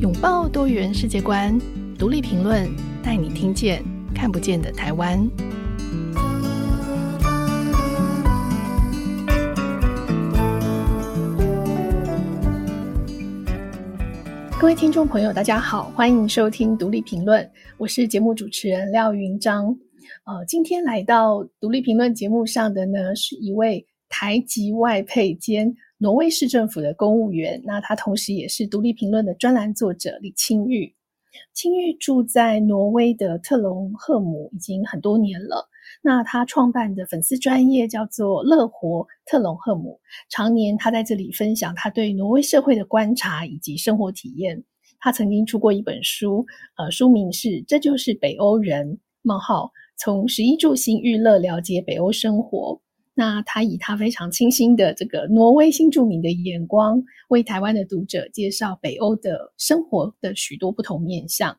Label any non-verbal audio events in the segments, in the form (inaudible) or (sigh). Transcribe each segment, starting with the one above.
拥抱多元世界观，独立评论带你听见看不见的台湾。各位听众朋友，大家好，欢迎收听独立评论，我是节目主持人廖云章。呃，今天来到独立评论节目上的呢，是一位台籍外配兼挪威市政府的公务员。那他同时也是独立评论的专栏作者李清玉。清玉住在挪威的特隆赫姆已经很多年了。那他创办的粉丝专业叫做“乐活特隆赫姆”，常年他在这里分享他对挪威社会的观察以及生活体验。他曾经出过一本书，呃，书名是《这就是北欧人：冒号从十一住行娱乐了解北欧生活》。那他以他非常清新的这个挪威新住民的眼光，为台湾的读者介绍北欧的生活的许多不同面向。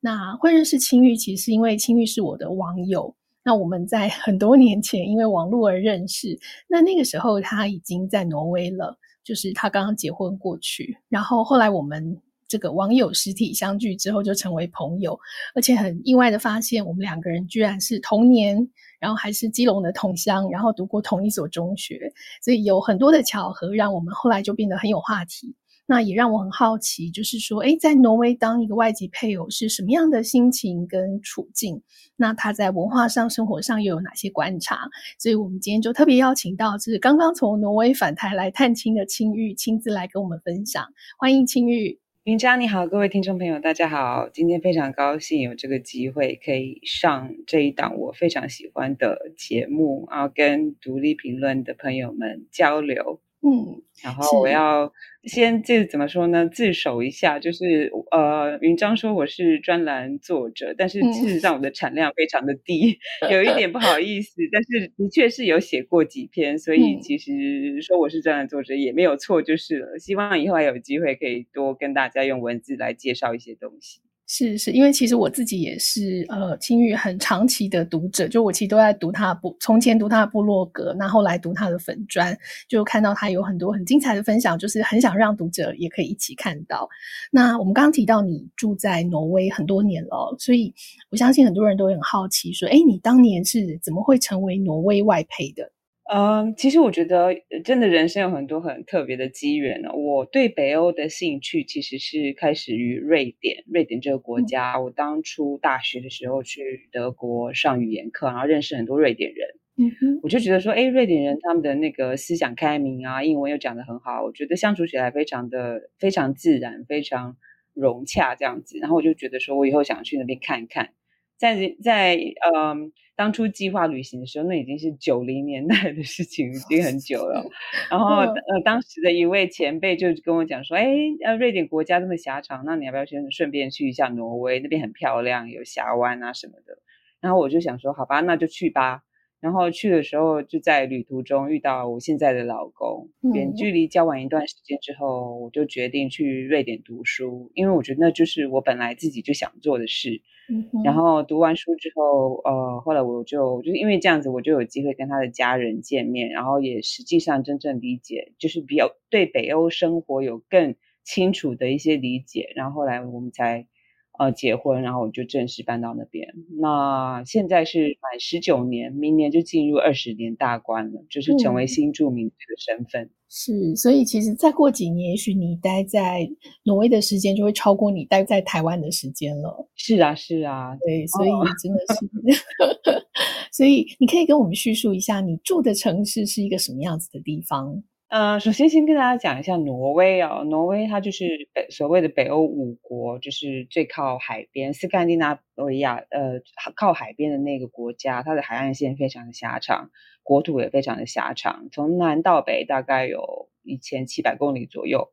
那会认识青玉，其实因为青玉是我的网友。那我们在很多年前因为网络而认识，那那个时候他已经在挪威了，就是他刚刚结婚过去，然后后来我们这个网友实体相聚之后就成为朋友，而且很意外的发现我们两个人居然是同年，然后还是基隆的同乡，然后读过同一所中学，所以有很多的巧合让我们后来就变得很有话题。那也让我很好奇，就是说，诶，在挪威当一个外籍配偶是什么样的心情跟处境？那他在文化上、生活上又有哪些观察？所以我们今天就特别邀请到，就是刚刚从挪威返台来探亲的青玉，亲自来跟我们分享。欢迎青玉。云章你好，各位听众朋友，大家好。今天非常高兴有这个机会可以上这一档我非常喜欢的节目，然后跟独立评论的朋友们交流。嗯，然后我要先这怎么说呢？自首一下，就是呃，云章说我是专栏作者，但是事实上我的产量非常的低，嗯、(laughs) 有一点不好意思。但是的确是有写过几篇，所以其实说我是专栏作者也没有错，就是了。希望以后还有机会可以多跟大家用文字来介绍一些东西。是是，因为其实我自己也是呃青玉很长期的读者，就我其实都在读他的部，从前读他的部落格，那后来读他的粉砖，就看到他有很多很精彩的分享，就是很想让读者也可以一起看到。那我们刚刚提到你住在挪威很多年了，所以我相信很多人都很好奇，说，诶，你当年是怎么会成为挪威外配的？嗯，其实我觉得真的人生有很多很特别的机缘呢。我对北欧的兴趣其实是开始于瑞典，瑞典这个国家。嗯、我当初大学的时候去德国上语言课，然后认识很多瑞典人。嗯哼，我就觉得说，哎，瑞典人他们的那个思想开明啊，英文又讲得很好，我觉得相处起来非常的非常自然，非常融洽这样子。然后我就觉得说，我以后想去那边看一看。在在嗯，当初计划旅行的时候，那已经是九零年代的事情，已经很久了。然后呃，当时的一位前辈就跟我讲说：“哎，呃，瑞典国家这么狭长，那你要不要先顺便去一下挪威？那边很漂亮，有峡湾啊什么的。”然后我就想说：“好吧，那就去吧。”然后去的时候，就在旅途中遇到我现在的老公。远距离交往一段时间之后，我就决定去瑞典读书，因为我觉得那就是我本来自己就想做的事。然后读完书之后，呃，后来我就就因为这样子，我就有机会跟他的家人见面，然后也实际上真正理解，就是比较对北欧生活有更清楚的一些理解。然后后来我们才。呃，结婚，然后我就正式搬到那边。那现在是满十九年，明年就进入二十年大关了，就是成为新住民这个身份。嗯。是，所以其实再过几年，也许你待在挪威的时间就会超过你待在台湾的时间了。是啊，是啊，对，所以真的是，哦、(laughs) 所以你可以跟我们叙述一下，你住的城市是一个什么样子的地方？呃，首先先跟大家讲一下挪威哦，挪威它就是北所谓的北欧五国，就是最靠海边，斯堪的纳维亚，呃，靠海边的那个国家，它的海岸线非常的狭长，国土也非常的狭长，从南到北大概有一千七百公里左右。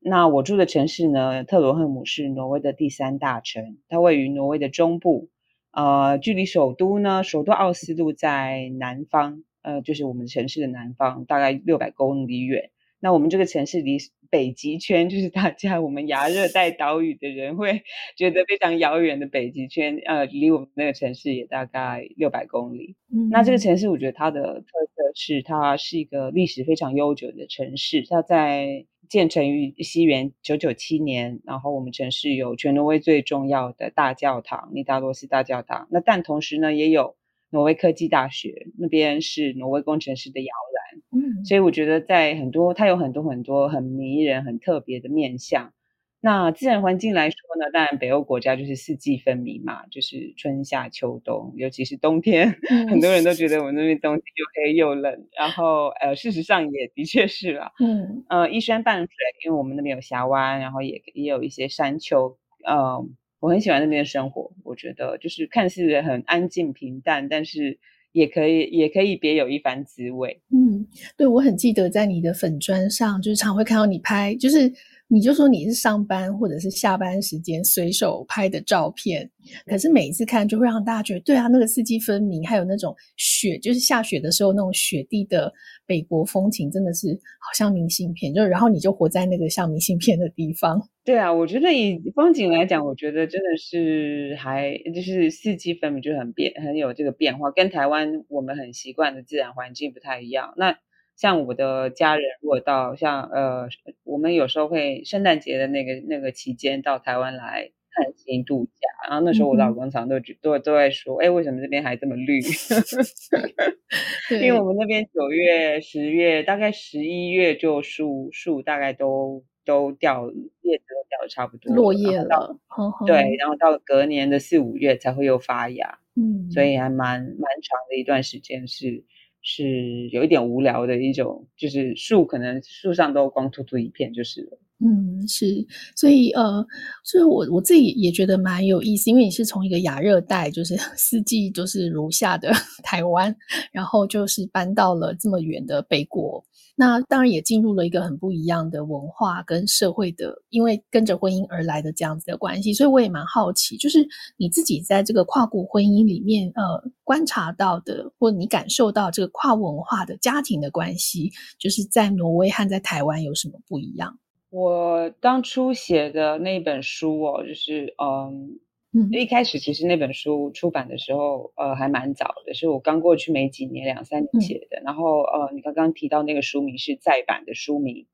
那我住的城市呢，特罗赫姆是挪威的第三大城，它位于挪威的中部，呃，距离首都呢，首都奥斯陆在南方。呃，就是我们城市的南方，大概六百公里远。那我们这个城市离北极圈，就是大家我们亚热带岛屿的人会 (laughs) 觉得非常遥远的北极圈，呃，离我们那个城市也大概六百公里。嗯，那这个城市，我觉得它的特色是，它是一个历史非常悠久的城市。它在建成于西元九九七年，然后我们城市有全挪威最重要的大教堂——尼达罗斯大教堂。那但同时呢，也有挪威科技大学，那边是挪威工程师的摇篮。嗯，所以我觉得在很多，它有很多很多很迷人、很特别的面向。那自然环境来说呢，当然北欧国家就是四季分明嘛，就是春夏秋冬，尤其是冬天，嗯、很多人都觉得我们那边冬天又黑又冷。然后呃，事实上也的确是啦，嗯，呃，依山傍水，因为我们那边有峡湾，然后也也有一些山丘，嗯、呃，我很喜欢那边的生活。我觉得就是看似很安静平淡，但是也可以也可以别有一番滋味。嗯，对，我很记得在你的粉砖上，就是常会看到你拍，就是。你就说你是上班或者是下班时间随手拍的照片，可是每一次看就会让大家觉得，对啊，那个四季分明，还有那种雪，就是下雪的时候那种雪地的北国风情，真的是好像明信片。就然后你就活在那个像明信片的地方。对啊，我觉得以风景来讲，我觉得真的是还就是四季分明，就很变，很有这个变化，跟台湾我们很习惯的自然环境不太一样。那。像我的家人，如果到像呃，我们有时候会圣诞节的那个那个期间到台湾来探亲度假，然后那时候我老公常都都都在说，哎，为什么这边还这么绿？(laughs) 因为我们那边九月、十月，大概十一月就树树大概都都掉叶子都掉的差不多，落叶了。对，然后到隔年的四五月才会又发芽，嗯，所以还蛮蛮长的一段时间是。是有一点无聊的一种，就是树可能树上都光秃秃一片就是了。嗯，是，所以呃，所以我我自己也觉得蛮有意思，因为你是从一个亚热带，就是 (laughs) 四季都是如夏的 (laughs) 台湾，然后就是搬到了这么远的北国。那当然也进入了一个很不一样的文化跟社会的，因为跟着婚姻而来的这样子的关系，所以我也蛮好奇，就是你自己在这个跨国婚姻里面，呃，观察到的或你感受到这个跨文化的家庭的关系，就是在挪威和在台湾有什么不一样？我当初写的那本书哦，就是嗯。嗯，一开始其实那本书出版的时候，呃，还蛮早的，是我刚过去没几年，两三年写的。嗯、然后，呃，你刚刚提到那个书名是再版的书名。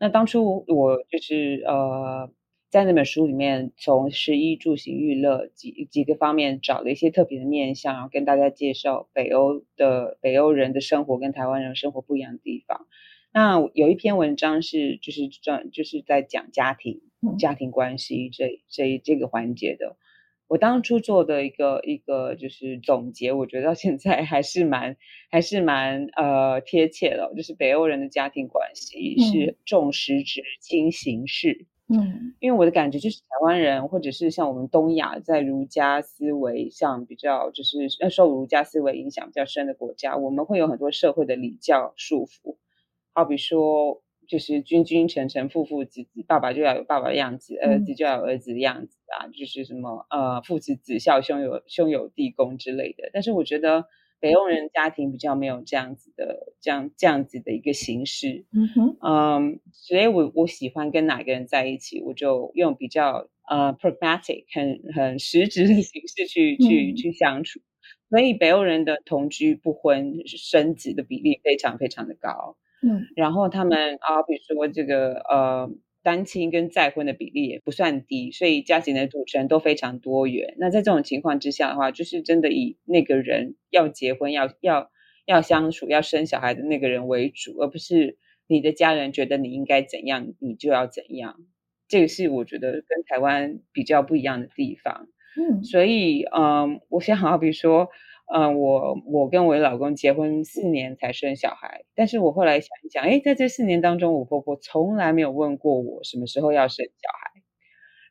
那当初我就是呃，在那本书里面，从食衣住行娱乐几几个方面找了一些特别的面向，然后跟大家介绍北欧的北欧人的生活跟台湾人生活不一样的地方。那有一篇文章是就是专就是在讲家庭、嗯、家庭关系这这这个环节的。我当初做的一个一个就是总结，我觉得到现在还是蛮还是蛮呃贴切的，就是北欧人的家庭关系是重实质轻形式。嗯，因为我的感觉就是台湾人或者是像我们东亚在儒家思维上比较就是受儒家思维影响比较深的国家，我们会有很多社会的礼教束缚，好比说。就是君君臣臣父父子子，爸爸就要有爸爸的样子，儿子就要有儿子的样子啊，嗯、就是什么呃父慈子孝，兄友兄友弟恭之类的。但是我觉得北欧人家庭比较没有这样子的这样这样子的一个形式，嗯哼，嗯，所以我我喜欢跟哪个人在一起，我就用比较呃 pragmatic 很很实质的形式去去去相处。所以北欧人的同居不婚生子的比例非常非常的高。嗯，然后他们啊，比如说这个呃，单亲跟再婚的比例也不算低，所以家庭的组成都非常多元。那在这种情况之下的话，就是真的以那个人要结婚、要要要相处、要生小孩的那个人为主，而不是你的家人觉得你应该怎样，你就要怎样。这个是我觉得跟台湾比较不一样的地方。嗯，所以嗯，我想好比说。嗯，我我跟我老公结婚四年才生小孩，但是我后来想一想，诶，在这四年当中，我婆婆从来没有问过我什么时候要生小孩，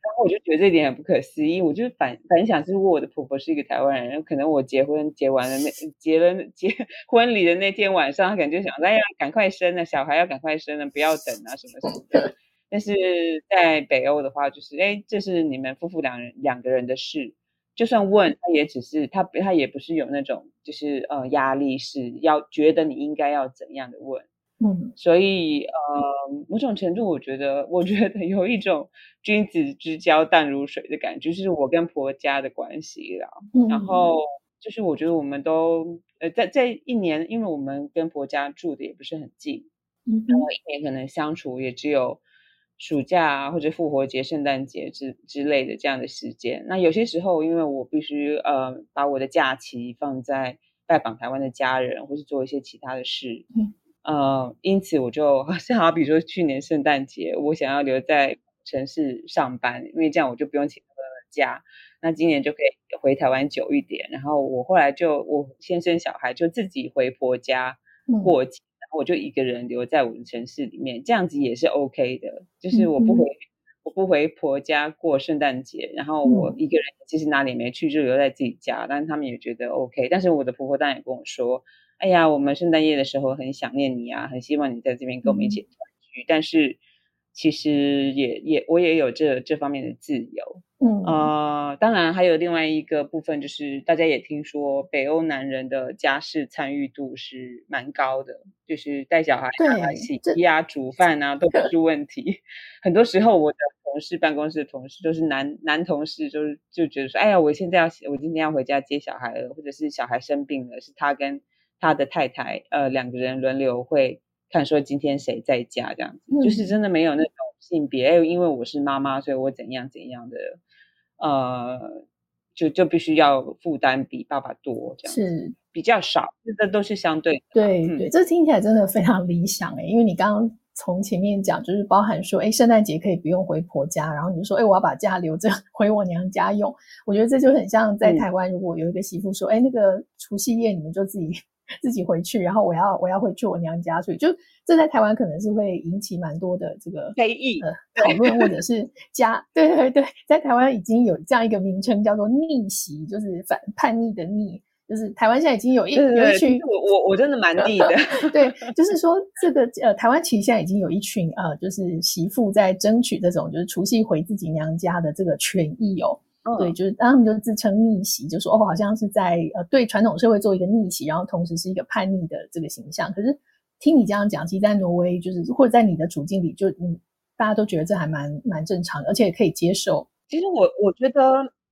然后我就觉得这一点很不可思议。我就反反想，如果我的婆婆是一个台湾人，可能我结婚结完了那结了结婚礼的那天晚上，她可能就想，哎呀，赶快生了小孩，要赶快生了，不要等啊，什么什么的。但是在北欧的话，就是，诶，这是你们夫妇两人两个人的事。就算问他，也只是他，他也不是有那种，就是呃压力，是要觉得你应该要怎样的问，嗯，所以呃某种程度，我觉得，我觉得有一种君子之交淡如水的感觉，就是我跟婆家的关系啦。嗯，然后就是我觉得我们都呃在在一年，因为我们跟婆家住的也不是很近，嗯，然后一年可能相处也只有暑假啊，或者复活节、圣诞节之之类的这样的时间。那有些时候，因为我必须呃把我的假期放在拜访台湾的家人，或是做一些其他的事，嗯，呃，因此我就 (laughs) 像好比说去年圣诞节，我想要留在城市上班，因为这样我就不用请假。那今年就可以回台湾久一点。然后我后来就我先生小孩就自己回婆家过节。嗯我就一个人留在我的城市里面，这样子也是 OK 的。就是我不回，嗯、我不回婆家过圣诞节，然后我一个人其实哪里没去，就留在自己家。但是他们也觉得 OK。但是我的婆婆当然也跟我说：“哎呀，我们圣诞夜的时候很想念你啊，很希望你在这边跟我们一起团聚。嗯”但是其实也也我也有这这方面的自由。嗯呃，当然还有另外一个部分，就是大家也听说北欧男人的家事参与度是蛮高的，就是带小孩啊、洗衣啊、煮饭啊都不是问题。很多时候我的同事、办公室的同事都是男男同事，就是就觉得说，哎呀，我现在要我今天要回家接小孩了，或者是小孩生病了，是他跟他的太太呃两个人轮流会看说今天谁在家这样子，嗯、就是真的没有那种性别，哎，因为我是妈妈，所以我怎样怎样的。呃，就就必须要负担比爸爸多，这样是比较少，这都是相对的。对对，这听起来真的非常理想诶，因为你刚刚从前面讲，就是包含说，哎，圣诞节可以不用回婆家，然后你就说，哎，我要把假留着 (laughs) 回我娘家用。我觉得这就很像在台湾，如果有一个媳妇说，哎，那个除夕夜你们就自己。自己回去，然后我要我要回去我娘家，所以就这在台湾可能是会引起蛮多的这个非议呃讨论，或者是 (laughs) 家对对对，在台湾已经有这样一个名称叫做逆袭，就是反叛逆的逆，就是台湾现在已经有一有一群我我我真的蛮逆的，(laughs) 对，就是说这个呃台湾其实现在已经有一群呃就是媳妇在争取这种就是除夕回自己娘家的这个权益哦。对，就是他们就自称逆袭，就说哦，好像是在呃对传统社会做一个逆袭，然后同时是一个叛逆的这个形象。可是听你这样讲，其实在挪威就是或者在你的处境里，就嗯，大家都觉得这还蛮蛮正常的，而且也可以接受。其实我我觉得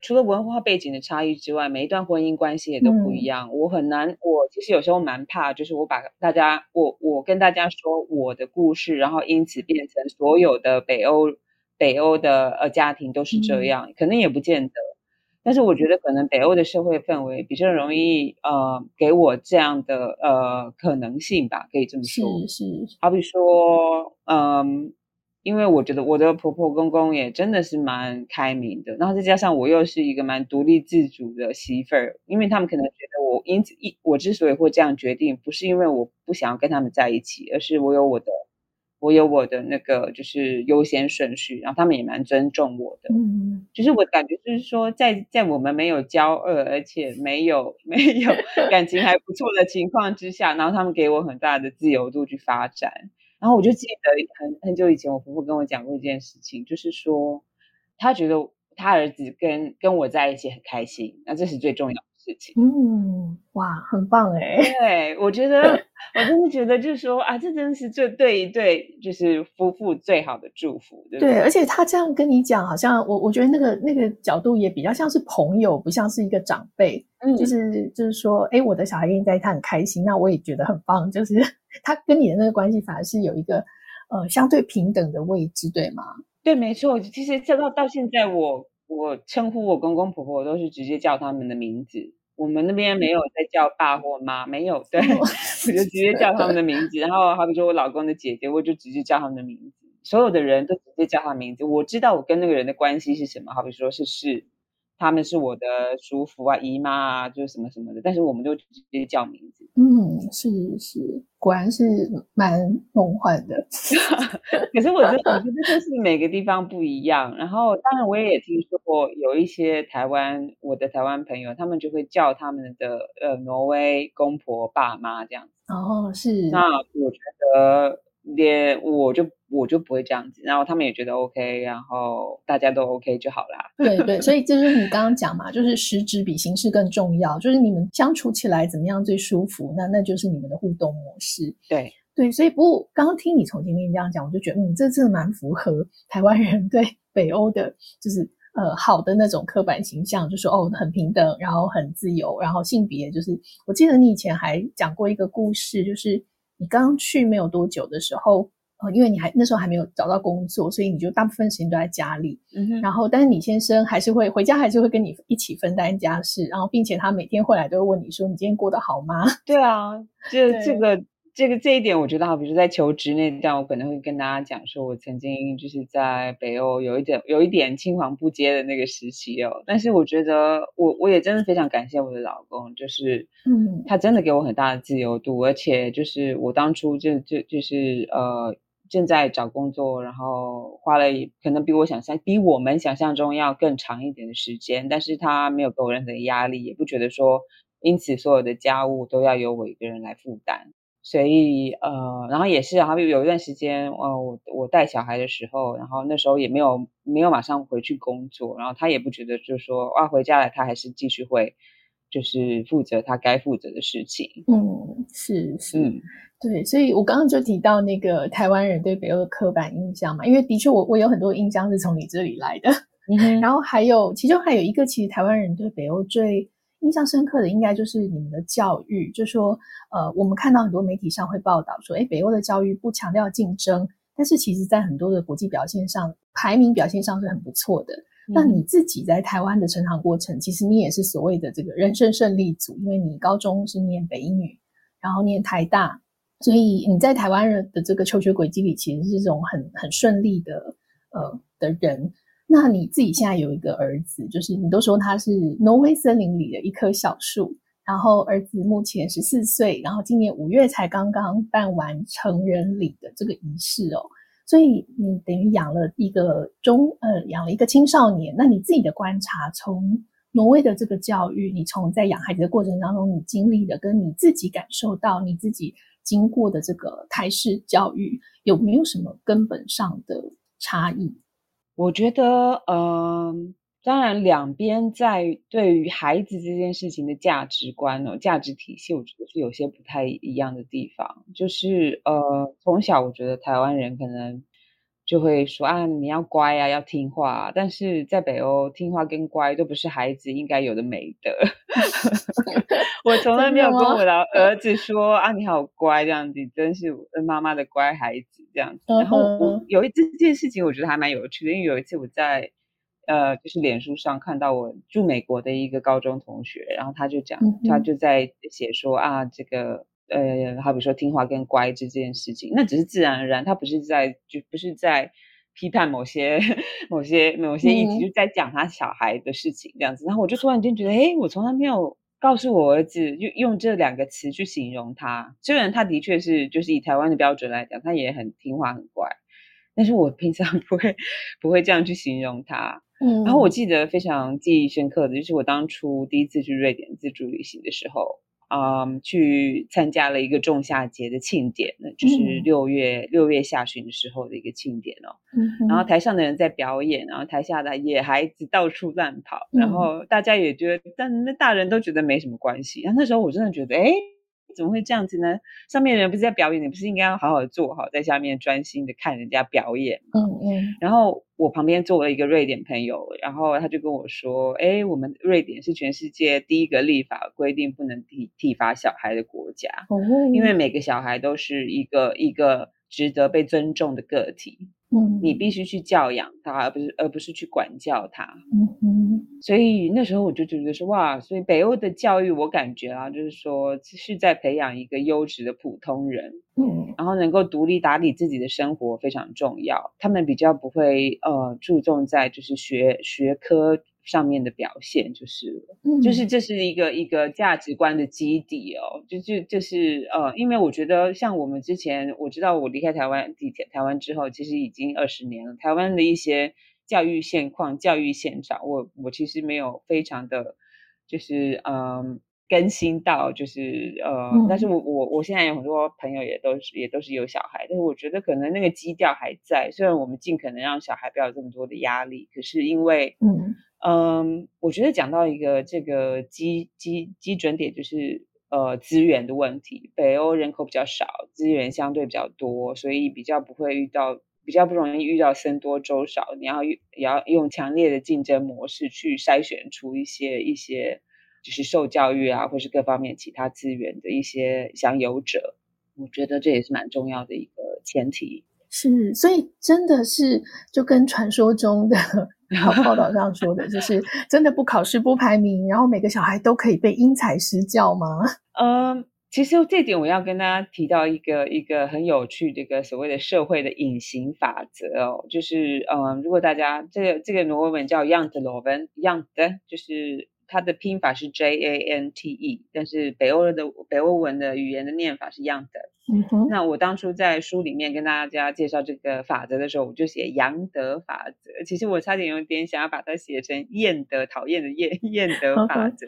除了文化背景的差异之外，每一段婚姻关系也都不一样。嗯、我很难，我其实有时候蛮怕，就是我把大家我我跟大家说我的故事，然后因此变成所有的北欧。北欧的呃家庭都是这样，嗯、可能也不见得，但是我觉得可能北欧的社会氛围比较容易呃给我这样的呃可能性吧，可以这么说。是是，是好比说，嗯、呃，因为我觉得我的婆婆公公也真的是蛮开明的，然后再加上我又是一个蛮独立自主的媳妇儿，因为他们可能觉得我因此一我之所以会这样决定，不是因为我不想要跟他们在一起，而是我有我的。我有我的那个就是优先顺序，然后他们也蛮尊重我的。嗯，就是我感觉就是说在，在在我们没有交恶，而且没有没有 (laughs) 感情还不错的情况之下，然后他们给我很大的自由度去发展。然后我就记得很很久以前，我婆婆跟我讲过一件事情，就是说她觉得她儿子跟跟我在一起很开心，那这是最重要的。嗯，哇，很棒哎！对，我觉得，(laughs) 我真的觉得，就是说啊，这真的是这对一对就是夫妇最好的祝福，对不对？对，而且他这样跟你讲，好像我我觉得那个那个角度也比较像是朋友，不像是一个长辈。嗯，就是就是说，哎，我的小孩跟你在一起，他很开心，那我也觉得很棒。就是 (laughs) 他跟你的那个关系，反而是有一个呃相对平等的位置，对吗？对，没错。其实这到到现在我，我我称呼我公公婆婆，我都是直接叫他们的名字。我们那边没有在叫爸或妈，没有，对，我就直接叫他们的名字。然后好比说我老公的姐姐，我就直接叫他们的名字。所有的人都直接叫他名字。我知道我跟那个人的关系是什么，好比说是是。他们是我的叔父啊、姨妈啊，就是什么什么的，但是我们就直接叫名字。嗯，是是，果然是蛮梦幻的。(laughs) 可是我觉得，我觉得就是每个地方不一样。然后，当然我也听说过有一些台湾，我的台湾朋友，他们就会叫他们的呃挪威公婆爸妈这样子。哦，是。那我觉得。连我就我就不会这样子，然后他们也觉得 OK，然后大家都 OK 就好啦。对对，所以这 (laughs) 就是你刚刚讲嘛，就是实质比形式更重要，就是你们相处起来怎么样最舒服，那那就是你们的互动模式。对对，所以不过刚刚听你从前面这样讲，我就觉得嗯，这真的蛮符合 (laughs) 台湾人对北欧的，就是呃好的那种刻板形象，就是哦很平等，然后很自由，然后性别就是，我记得你以前还讲过一个故事，就是。你刚去没有多久的时候，呃，因为你还那时候还没有找到工作，所以你就大部分时间都在家里。然后，但是你先生还是会回家，还是会跟你一起分担家事，然后并且他每天回来都会问你说：“你今天过得好吗？”对啊，这这个。这个这一点我觉得好，比如说在求职那段，我可能会跟大家讲说，我曾经就是在北欧有一点有一点青黄不接的那个时期哦。但是我觉得我我也真的非常感谢我的老公，就是嗯，他真的给我很大的自由度，而且就是我当初就就就是呃正在找工作，然后花了可能比我想象比我们想象中要更长一点的时间，但是他没有给我任何的压力，也不觉得说因此所有的家务都要由我一个人来负担。所以呃，然后也是，好比有一段时间，呃，我我带小孩的时候，然后那时候也没有没有马上回去工作，然后他也不觉得就是说啊，回家了他还是继续会就是负责他该负责的事情。嗯，是是，嗯、对，所以我刚刚就提到那个台湾人对北欧的刻板印象嘛，因为的确我我有很多印象是从你这里来的，嗯、(laughs) 然后还有其中还有一个，其实台湾人对北欧最印象深刻的应该就是你们的教育，就说，呃，我们看到很多媒体上会报道说，哎，北欧的教育不强调竞争，但是其实在很多的国际表现上，排名表现上是很不错的。嗯、那你自己在台湾的成长过程，其实你也是所谓的这个人生胜利组，因为你高中是念北一女，然后念台大，所以你在台湾人的这个求学轨迹里，其实是这种很很顺利的呃的人。那你自己现在有一个儿子，就是你都说他是挪威森林里的一棵小树，然后儿子目前十四岁，然后今年五月才刚刚办完成人礼的这个仪式哦，所以你等于养了一个中呃养了一个青少年。那你自己的观察，从挪威的这个教育，你从在养孩子的过程当中，你经历的跟你自己感受到你自己经过的这个台式教育，有没有什么根本上的差异？我觉得，嗯、呃，当然，两边在对于孩子这件事情的价值观哦，价值体系，我觉得是有些不太一样的地方。就是，呃，从小我觉得台湾人可能就会说啊，你要乖啊，要听话啊。但是在北欧，听话跟乖都不是孩子应该有的美德。(laughs) 我从来没有跟我的儿子说啊，你好乖这样子，真是妈妈的乖孩子。这样子，然后我有一这件事情，我觉得还蛮有趣的，因为有一次我在呃，就是脸书上看到我住美国的一个高中同学，然后他就讲，他就在写说啊，这个呃，好比说听话跟乖这件事情，那只是自然而然，他不是在就不是在批判某些某些某些议题，嗯、就在讲他小孩的事情这样子，然后我就突然间觉得，哎，我从来没有。告诉我儿子用用这两个词去形容他，虽然他的确是就是以台湾的标准来讲，他也很听话很乖，但是我平常 (laughs) 不会不会这样去形容他。嗯，然后我记得非常记忆深刻的就是我当初第一次去瑞典自助旅行的时候。嗯，um, 去参加了一个仲夏节的庆典，那就是六月六、嗯、月下旬的时候的一个庆典哦。嗯、然后台上的人在表演，然后台下的野孩子到处乱跑，嗯、然后大家也觉得，但那大人都觉得没什么关系。然后那时候我真的觉得，哎。怎么会这样子呢？上面的人不是在表演，你不是应该要好好的坐好，在下面专心的看人家表演吗？嗯嗯。然后我旁边坐了一个瑞典朋友，然后他就跟我说：“哎，我们瑞典是全世界第一个立法规定不能体体罚小孩的国家，哦，因为每个小孩都是一个一个值得被尊重的个体。”嗯，你必须去教养他，而不是而不是去管教他。嗯哼，所以那时候我就觉得说，哇，所以北欧的教育我感觉啊，就是说是在培养一个优质的普通人。嗯，然后能够独立打理自己的生活非常重要。他们比较不会呃注重在就是学学科。上面的表现就是，嗯、就是这是一个一个价值观的基底哦，就就就是呃，因为我觉得像我们之前，我知道我离开台湾地铁台湾之后，其实已经二十年了，台湾的一些教育现况、教育现场，我我其实没有非常的，就是嗯。呃更新到就是呃，嗯、但是我我我现在有很多朋友也都是也都是有小孩，但是我觉得可能那个基调还在。虽然我们尽可能让小孩不要有这么多的压力，可是因为嗯嗯，我觉得讲到一个这个基基基准点，就是呃资源的问题。北欧人口比较少，资源相对比较多，所以比较不会遇到，比较不容易遇到僧多粥少。你要也要用强烈的竞争模式去筛选出一些一些。就是受教育啊，或是各方面其他资源的一些享有者，我觉得这也是蛮重要的一个前提。是，所以真的是就跟传说中的 (laughs) 报道上说的，就是真的不考试不排名，然后每个小孩都可以被因材施教吗？(laughs) 嗯，其实这点我要跟大家提到一个一个很有趣的一个所谓的社会的隐形法则哦，就是嗯，如果大家这个这个挪威文叫 Janteloven，Jante 就是。它的拼法是 J A N T E，但是北欧的北欧文的语言的念法是 Jante。嗯哼。那我当初在书里面跟大家介绍这个法则的时候，我就写杨德法则。其实我差点有点想要把它写成厌德讨厌的厌厌德法则，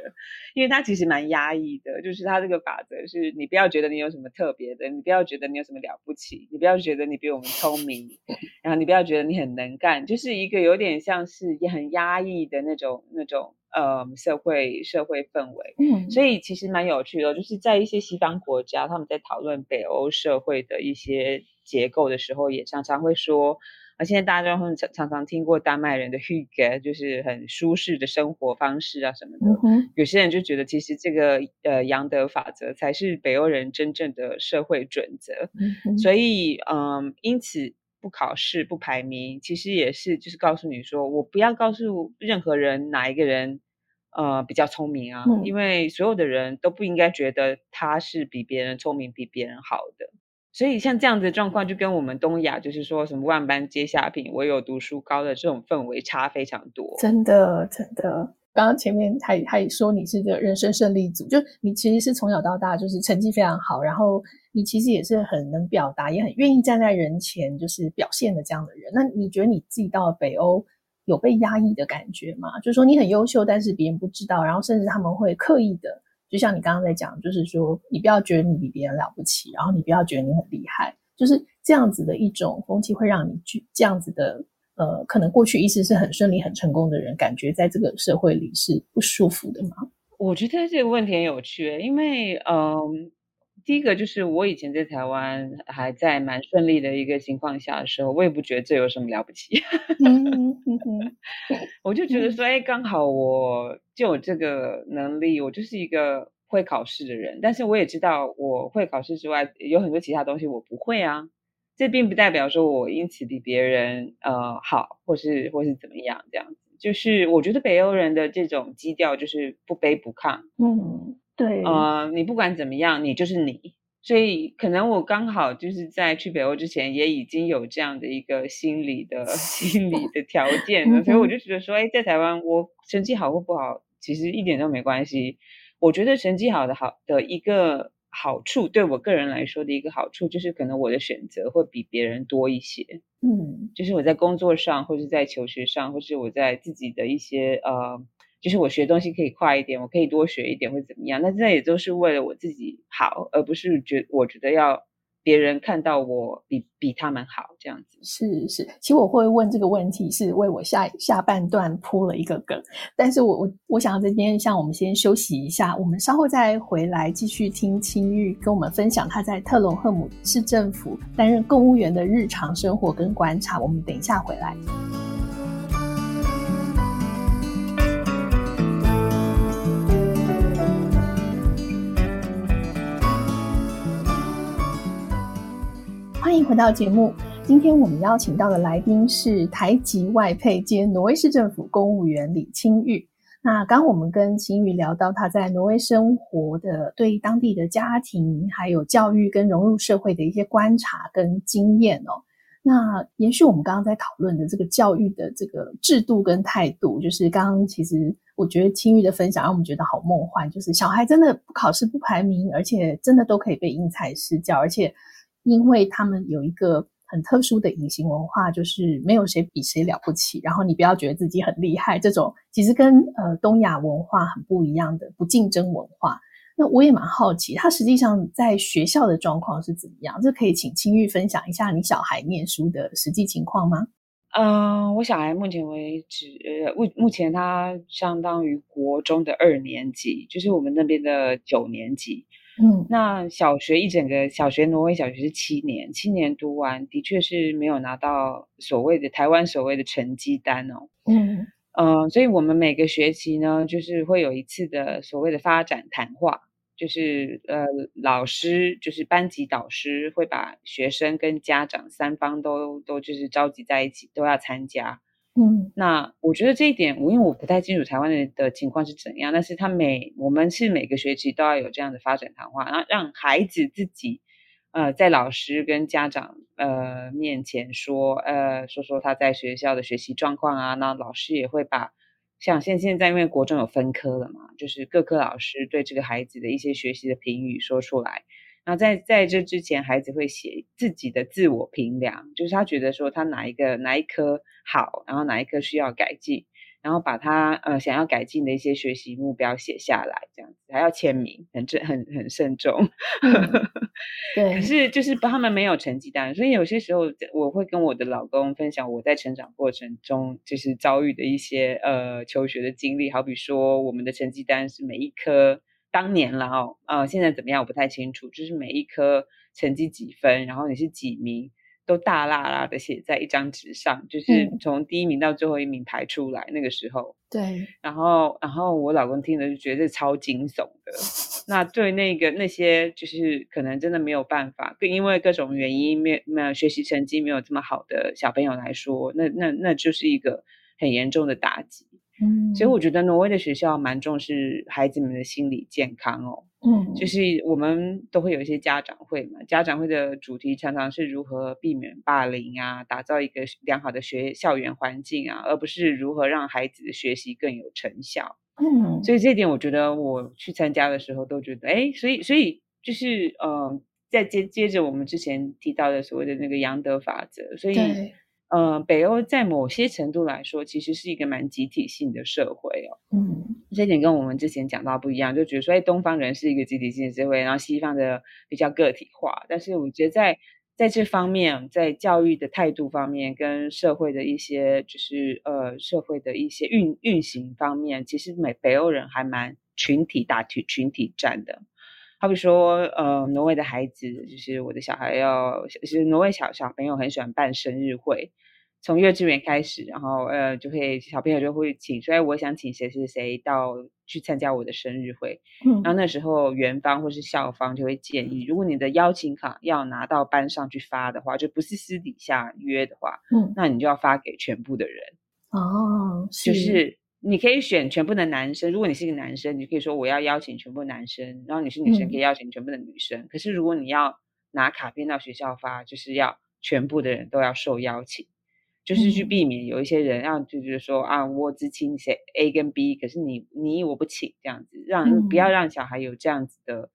因为它其实蛮压抑的。就是它这个法则是你不要觉得你有什么特别的，你不要觉得你有什么了不起，你不要觉得你比我们聪明，(laughs) 然后你不要觉得你很能干，就是一个有点像是也很压抑的那种那种。呃、嗯，社会社会氛围，嗯，所以其实蛮有趣的，就是在一些西方国家，他们在讨论北欧社会的一些结构的时候，也常常会说，啊，现在大家都很常常常听过丹麦人的 hygge，就是很舒适的生活方式啊什么的。嗯、有些人就觉得，其实这个呃杨德法则才是北欧人真正的社会准则。嗯，所以嗯，因此。不考试不排名，其实也是就是告诉你说，我不要告诉任何人哪一个人呃比较聪明啊，嗯，因为所有的人都不应该觉得他是比别人聪明、比别人好的。所以像这样子的状况，就跟我们东亚就是说什么万般皆下品，唯有读书高的这种氛围差非常多。真的，真的。刚刚前面还还说你是个人生胜利组，就你其实是从小到大就是成绩非常好，然后你其实也是很能表达，也很愿意站在人前就是表现的这样的人。那你觉得你自己到了北欧有被压抑的感觉吗？就是说你很优秀，但是别人不知道，然后甚至他们会刻意的，就像你刚刚在讲，就是说你不要觉得你比别人了不起，然后你不要觉得你很厉害，就是这样子的一种风气会让你去这样子的。呃，可能过去一直是很顺利、很成功的人，感觉在这个社会里是不舒服的吗？我觉得这个问题很有趣，因为嗯、第一个就是我以前在台湾还在蛮顺利的一个情况下的时候，我也不觉得这有什么了不起。嗯嗯嗯，我就觉得说，哎，刚好我就有这个能力，我就是一个会考试的人，但是我也知道我会考试之外，有很多其他东西我不会啊。这并不代表说我因此比别人呃好，或是或是怎么样这样子。就是我觉得北欧人的这种基调就是不卑不亢。嗯，对。呃，你不管怎么样，你就是你。所以可能我刚好就是在去北欧之前，也已经有这样的一个心理的 (laughs) 心理的条件了。所以我就觉得说，哎，在台湾我成绩好或不好，其实一点都没关系。我觉得成绩好的好的一个。好处对我个人来说的一个好处就是，可能我的选择会比别人多一些。嗯，就是我在工作上，或是在求学上，或是我在自己的一些呃，就是我学东西可以快一点，我可以多学一点，或怎么样。那这也都是为了我自己好，而不是觉我觉得要。别人看到我比比他们好，这样子是是。其实我会问这个问题，是为我下下半段铺了一个梗。但是我我我想这边，像我们先休息一下，我们稍后再回来继续听青玉跟我们分享他在特隆赫姆市政府担任公务员的日常生活跟观察。我们等一下回来。回到节目。今天我们邀请到的来宾是台籍外配兼挪威市政府公务员李青玉。那刚我们跟青玉聊到他在挪威生活的对当地的家庭还有教育跟融入社会的一些观察跟经验哦。那延续我们刚刚在讨论的这个教育的这个制度跟态度，就是刚刚其实我觉得青玉的分享让我们觉得好梦幻，就是小孩真的不考试不排名，而且真的都可以被因材施教，而且。因为他们有一个很特殊的隐形文化，就是没有谁比谁了不起，然后你不要觉得自己很厉害，这种其实跟呃东亚文化很不一样的不竞争文化。那我也蛮好奇，他实际上在学校的状况是怎么样？这可以请青玉分享一下你小孩念书的实际情况吗？嗯、我小孩目前为止，呃，目目前他相当于国中的二年级，就是我们那边的九年级。嗯，那小学一整个小学，挪威小学是七年，七年读完的确是没有拿到所谓的台湾所谓的成绩单哦。嗯嗯、呃，所以我们每个学期呢，就是会有一次的所谓的发展谈话，就是呃老师，就是班级导师会把学生跟家长三方都都就是召集在一起，都要参加。嗯，那我觉得这一点，我因为我不太清楚台湾的的情况是怎样，但是他每我们是每个学期都要有这样的发展谈话，然后让孩子自己呃在老师跟家长呃面前说呃说说他在学校的学习状况啊，那老师也会把像现现在因为国中有分科了嘛，就是各科老师对这个孩子的一些学习的评语说出来。那在在这之前，孩子会写自己的自我评量，就是他觉得说他哪一个哪一科好，然后哪一科需要改进，然后把他呃想要改进的一些学习目标写下来，这样子还要签名，很正很很慎重。嗯、(laughs) 对，可是就是他们没有成绩单，所以有些时候我会跟我的老公分享我在成长过程中就是遭遇的一些呃求学的经历，好比说我们的成绩单是每一科。当年了哦，呃，现在怎么样？我不太清楚。就是每一科成绩几分，然后你是几名，都大啦啦的写在一张纸上，就是从第一名到最后一名排出来。那个时候，对。然后，然后我老公听了就觉得超惊悚的。(laughs) 那对那个那些就是可能真的没有办法，因为各种原因没没有学习成绩没有这么好的小朋友来说，那那那就是一个很严重的打击。嗯，所以我觉得挪威的学校蛮重视孩子们的心理健康哦。嗯，就是我们都会有一些家长会嘛，家长会的主题常常是如何避免霸凌啊，打造一个良好的学校园环境啊，而不是如何让孩子的学习更有成效。嗯，所以这点我觉得我去参加的时候都觉得，哎，所以所以就是呃，再接接着我们之前提到的所谓的那个杨德法则，所以。呃，北欧在某些程度来说，其实是一个蛮集体性的社会哦。嗯，这点跟我们之前讲到不一样，就觉得说，哎，东方人是一个集体性的社会，然后西方的比较个体化。但是我觉得在在这方面，在教育的态度方面，跟社会的一些就是呃社会的一些运运行方面，其实美北欧人还蛮群体打群群体战的。好比说，呃，挪威的孩子，就是我的小孩要，其实挪威小小朋友很喜欢办生日会，从幼稚园开始，然后呃，就会小朋友就会请，所以我想请谁谁谁到去参加我的生日会，嗯，然后那时候园方或是校方就会建议，如果你的邀请卡要拿到班上去发的话，就不是私底下约的话，嗯，那你就要发给全部的人，哦，是就是。你可以选全部的男生，如果你是一个男生，你可以说我要邀请全部男生，然后你是女生可以邀请全部的女生。嗯、可是如果你要拿卡片到学校发，就是要全部的人都要受邀请，就是去避免有一些人让就觉得说、嗯、啊，我只请谁 A 跟 B，可是你你我不请这样子，让、嗯、不要让小孩有这样子的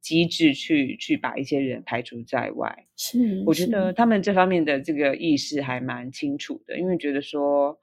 机制去去把一些人排除在外。是，我觉得他们这方面的这个意识还蛮清楚的，因为觉得说。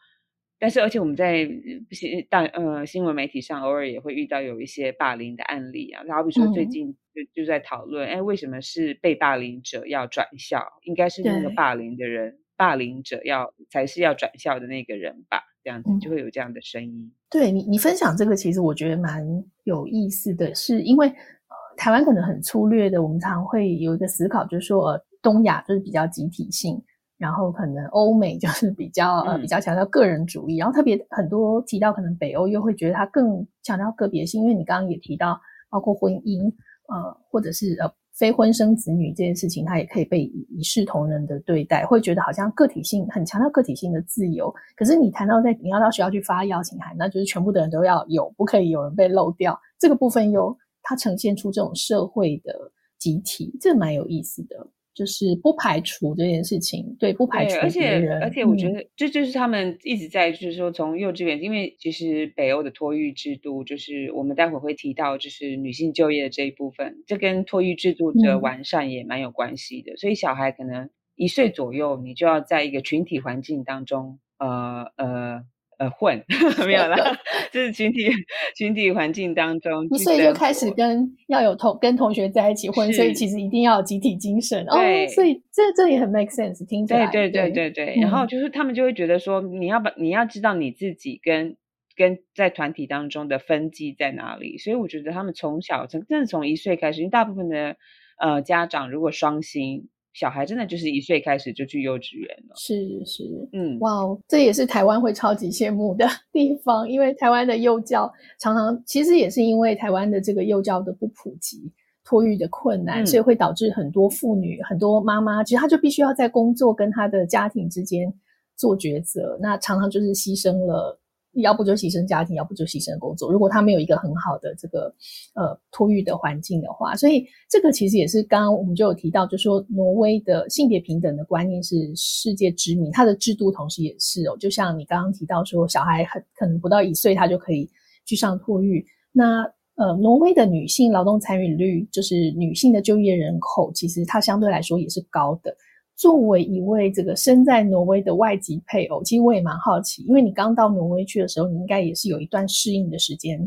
但是，而且我们在新大呃新闻媒体上偶尔也会遇到有一些霸凌的案例啊，好比说最近就就在讨论，哎、嗯，为什么是被霸凌者要转校？应该是那个霸凌的人，霸凌者要才是要转校的那个人吧？这样子就会有这样的声音。嗯、对你，你分享这个其实我觉得蛮有意思的是，因为呃台湾可能很粗略的，我们常常会有一个思考，就是说呃东亚就是比较集体性。然后可能欧美 (laughs) 就是比较呃比较强调个人主义，嗯、然后特别很多提到可能北欧又会觉得它更强调个别性，因为你刚刚也提到包括婚姻呃或者是呃非婚生子女这件事情，它也可以被一视同仁的对待，会觉得好像个体性很强调个体性的自由。可是你谈到在你要到学校去发邀请函，那就是全部的人都要有，不可以有人被漏掉。这个部分又它呈现出这种社会的集体，这蛮有意思的。就是不排除这件事情，对，不排除。而且，而且我觉得这就是他们一直在，就是说从幼稚园，嗯、因为其实北欧的托育制度，就是我们待会儿会提到，就是女性就业的这一部分，这跟托育制度的完善也蛮有关系的。嗯、所以小孩可能一岁左右，你就要在一个群体环境当中，呃呃。呃，混 (laughs) 没有啦 (laughs) (laughs) 就是群体群体环境当中，所以就开始跟要有同跟同学在一起混，所以其实一定要有集体精神哦。所以这这也很 make sense，听起来对对对对对。然后就是他们就会觉得说，你要把你要知道你自己跟跟在团体当中的分际在哪里。所以我觉得他们从小从真的从一岁开始，因为大部分的呃家长如果双薪。小孩真的就是一岁开始就去幼稚园了。是是，嗯，哇哦，这也是台湾会超级羡慕的 (laughs) 地方，因为台湾的幼教常常其实也是因为台湾的这个幼教的不普及。托育的困难，所以会导致很多妇女、嗯、很多妈妈，其实她就必须要在工作跟她的家庭之间做抉择。那常常就是牺牲了，要不就牺牲家庭，要不就牺牲工作。如果他没有一个很好的这个呃托育的环境的话，所以这个其实也是刚刚我们就有提到，就说挪威的性别平等的观念是世界知名，它的制度同时也是哦。就像你刚刚提到说，小孩很可能不到一岁，他就可以去上托育，那。呃，挪威的女性劳动参与率，就是女性的就业人口，其实它相对来说也是高的。作为一位这个身在挪威的外籍配偶，其实我也蛮好奇，因为你刚到挪威去的时候，你应该也是有一段适应的时间。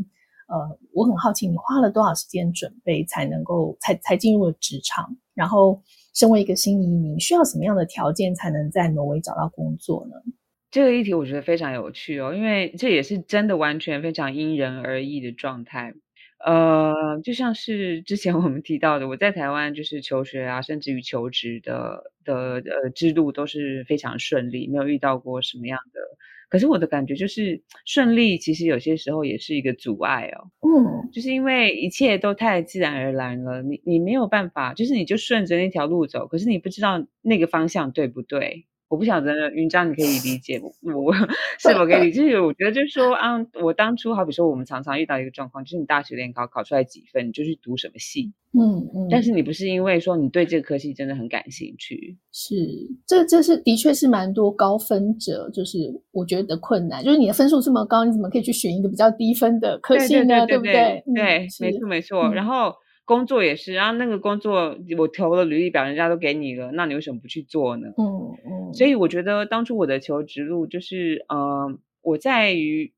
呃，我很好奇，你花了多少时间准备才能够才才进入了职场？然后，身为一个新移民，需要什么样的条件才能在挪威找到工作呢？这个议题我觉得非常有趣哦，因为这也是真的完全非常因人而异的状态。呃，就像是之前我们提到的，我在台湾就是求学啊，甚至于求职的的呃之路都是非常顺利，没有遇到过什么样的。可是我的感觉就是顺利，其实有些时候也是一个阻碍哦。嗯，就是因为一切都太自然而然了，你你没有办法，就是你就顺着那条路走，可是你不知道那个方向对不对。我不晓得云章，你可以理解我，我是否可以理解？就是我觉得，就是说啊，我当初好比说，我们常常遇到一个状况，就是你大学联考考出来几分，你就去读什么系，嗯嗯，但是你不是因为说你对这个科系真的很感兴趣，是这这是的确是蛮多高分者，就是我觉得的困难，就是你的分数这么高，你怎么可以去选一个比较低分的科系呢？对不对？对，没错没错，然后。工作也是，然后那个工作我投了履历表，人家都给你了，那你为什么不去做呢？嗯嗯。所以我觉得当初我的求职路就是，呃，我在于，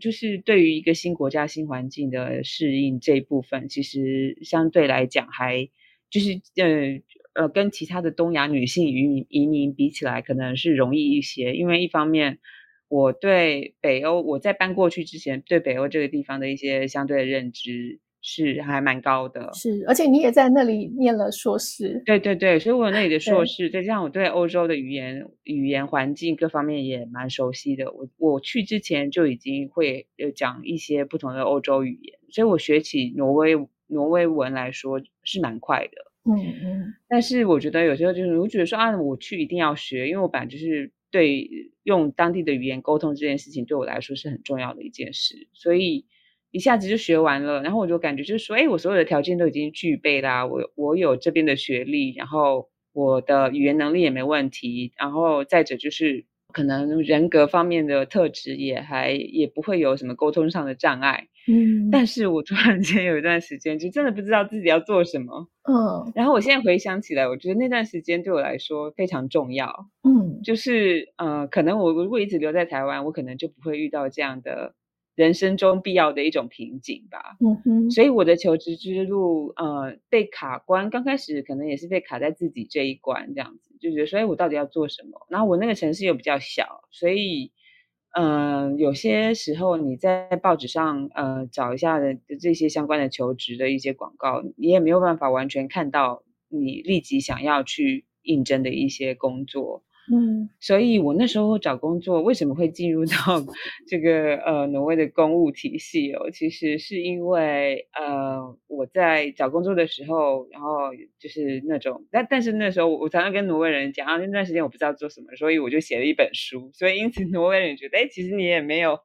就是对于一个新国家、新环境的适应这一部分，其实相对来讲还就是，呃呃，跟其他的东亚女性移民移民比起来，可能是容易一些，因为一方面我对北欧，我在搬过去之前，对北欧这个地方的一些相对的认知。是还蛮高的，是，而且你也在那里念了硕士，对对对，所以我有那里的 (laughs) 硕士，再加上我对欧洲的语言、语言环境各方面也蛮熟悉的。我我去之前就已经会有讲一些不同的欧洲语言，所以我学起挪威挪威文来说是蛮快的。嗯嗯，但是我觉得有时候就是我觉得说啊，我去一定要学，因为我本来就是对用当地的语言沟通这件事情对我来说是很重要的一件事，所以。一下子就学完了，然后我就感觉就是说，哎，我所有的条件都已经具备啦，我我有这边的学历，然后我的语言能力也没问题，然后再者就是可能人格方面的特质也还也不会有什么沟通上的障碍，嗯，但是我突然间有一段时间就真的不知道自己要做什么，嗯，然后我现在回想起来，我觉得那段时间对我来说非常重要，嗯，就是呃，可能我如果一直留在台湾，我可能就不会遇到这样的。人生中必要的一种瓶颈吧，嗯哼，所以我的求职之路，呃，被卡关，刚开始可能也是被卡在自己这一关，这样子，就觉得，所以我到底要做什么？然后我那个城市又比较小，所以，嗯、呃，有些时候你在报纸上，呃，找一下的这些相关的求职的一些广告，你也没有办法完全看到你立即想要去应征的一些工作。嗯，所以我那时候找工作，为什么会进入到 (laughs) 这个呃挪威的公务体系哦？其实是因为呃我在找工作的时候，然后就是那种，但但是那时候我常常跟挪威人讲啊，那段时间我不知道做什么，所以我就写了一本书，所以因此挪威人觉得，哎，其实你也没有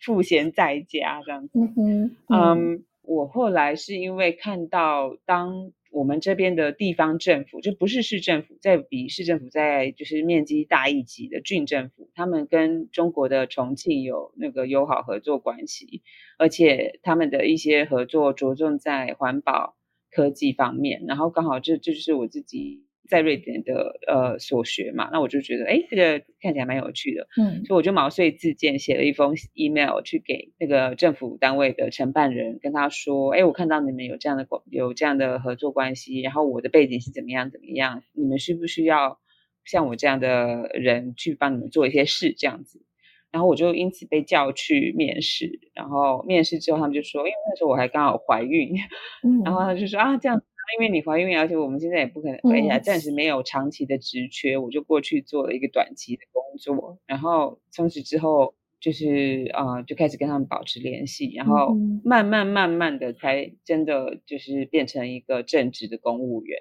赋闲在家这样子。嗯哼，嗯，我后来是因为看到当。我们这边的地方政府就不是市政府，在比市政府在就是面积大一级的郡政府，他们跟中国的重庆有那个友好合作关系，而且他们的一些合作着重在环保科技方面，然后刚好这这就是我自己。在瑞典的呃所学嘛，那我就觉得哎，这个看起来蛮有趣的，嗯，所以我就毛遂自荐，写了一封 email 去给那个政府单位的承办人，跟他说，哎，我看到你们有这样的有这样的合作关系，然后我的背景是怎么样怎么样，你们需不需要像我这样的人去帮你们做一些事这样子？然后我就因此被叫去面试，然后面试之后他们就说，因为那时候我还刚好怀孕，嗯，然后他就说啊这样。因为你怀孕，而且我们现在也不可能，哎呀，暂时没有长期的职缺，我就过去做了一个短期的工作，然后从此之后就是啊、呃，就开始跟他们保持联系，然后慢慢慢慢的才真的就是变成一个正职的公务员。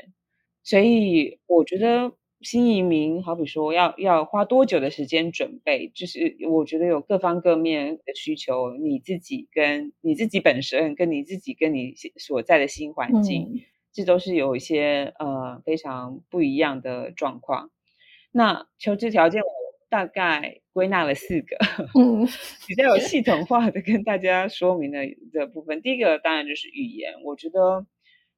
所以我觉得新移民，好比说要要花多久的时间准备，就是我觉得有各方各面的需求，你自己跟你自己本身，跟你自己跟你所在的新环境，嗯、这都是有一些呃非常不一样的状况。那求职条件我大概归纳了四个，嗯，(laughs) 比较有系统化的跟大家说明的的部分。第一个当然就是语言，我觉得。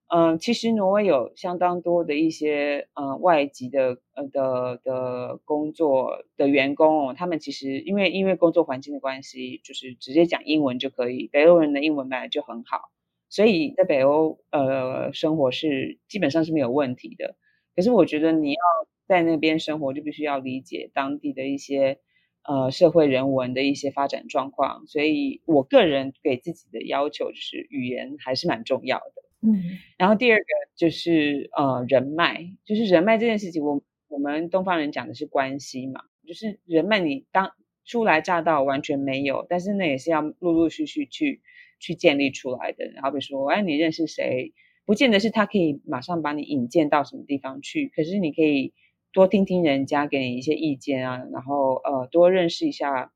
嗯，其实挪威有相当多的一些呃外籍的呃的的工作的员工哦，他们其实因为因为工作环境的关系，就是直接讲英文就可以。北欧人的英文本来就很好，所以在北欧呃生活是基本上是没有问题的。可是我觉得你要在那边生活，就必须要理解当地的一些呃社会人文的一些发展状况。所以我个人给自己的要求就是语言还是蛮重要的。嗯，然后第二个就是呃人脉，就是人脉这件事情，我我们东方人讲的是关系嘛，就是人脉你当初来乍到完全没有，但是那也是要陆陆续续去去建立出来的。好比说，哎，你认识谁，不见得是他可以马上把你引荐到什么地方去，可是你可以多听听人家给你一些意见啊，然后呃多认识一下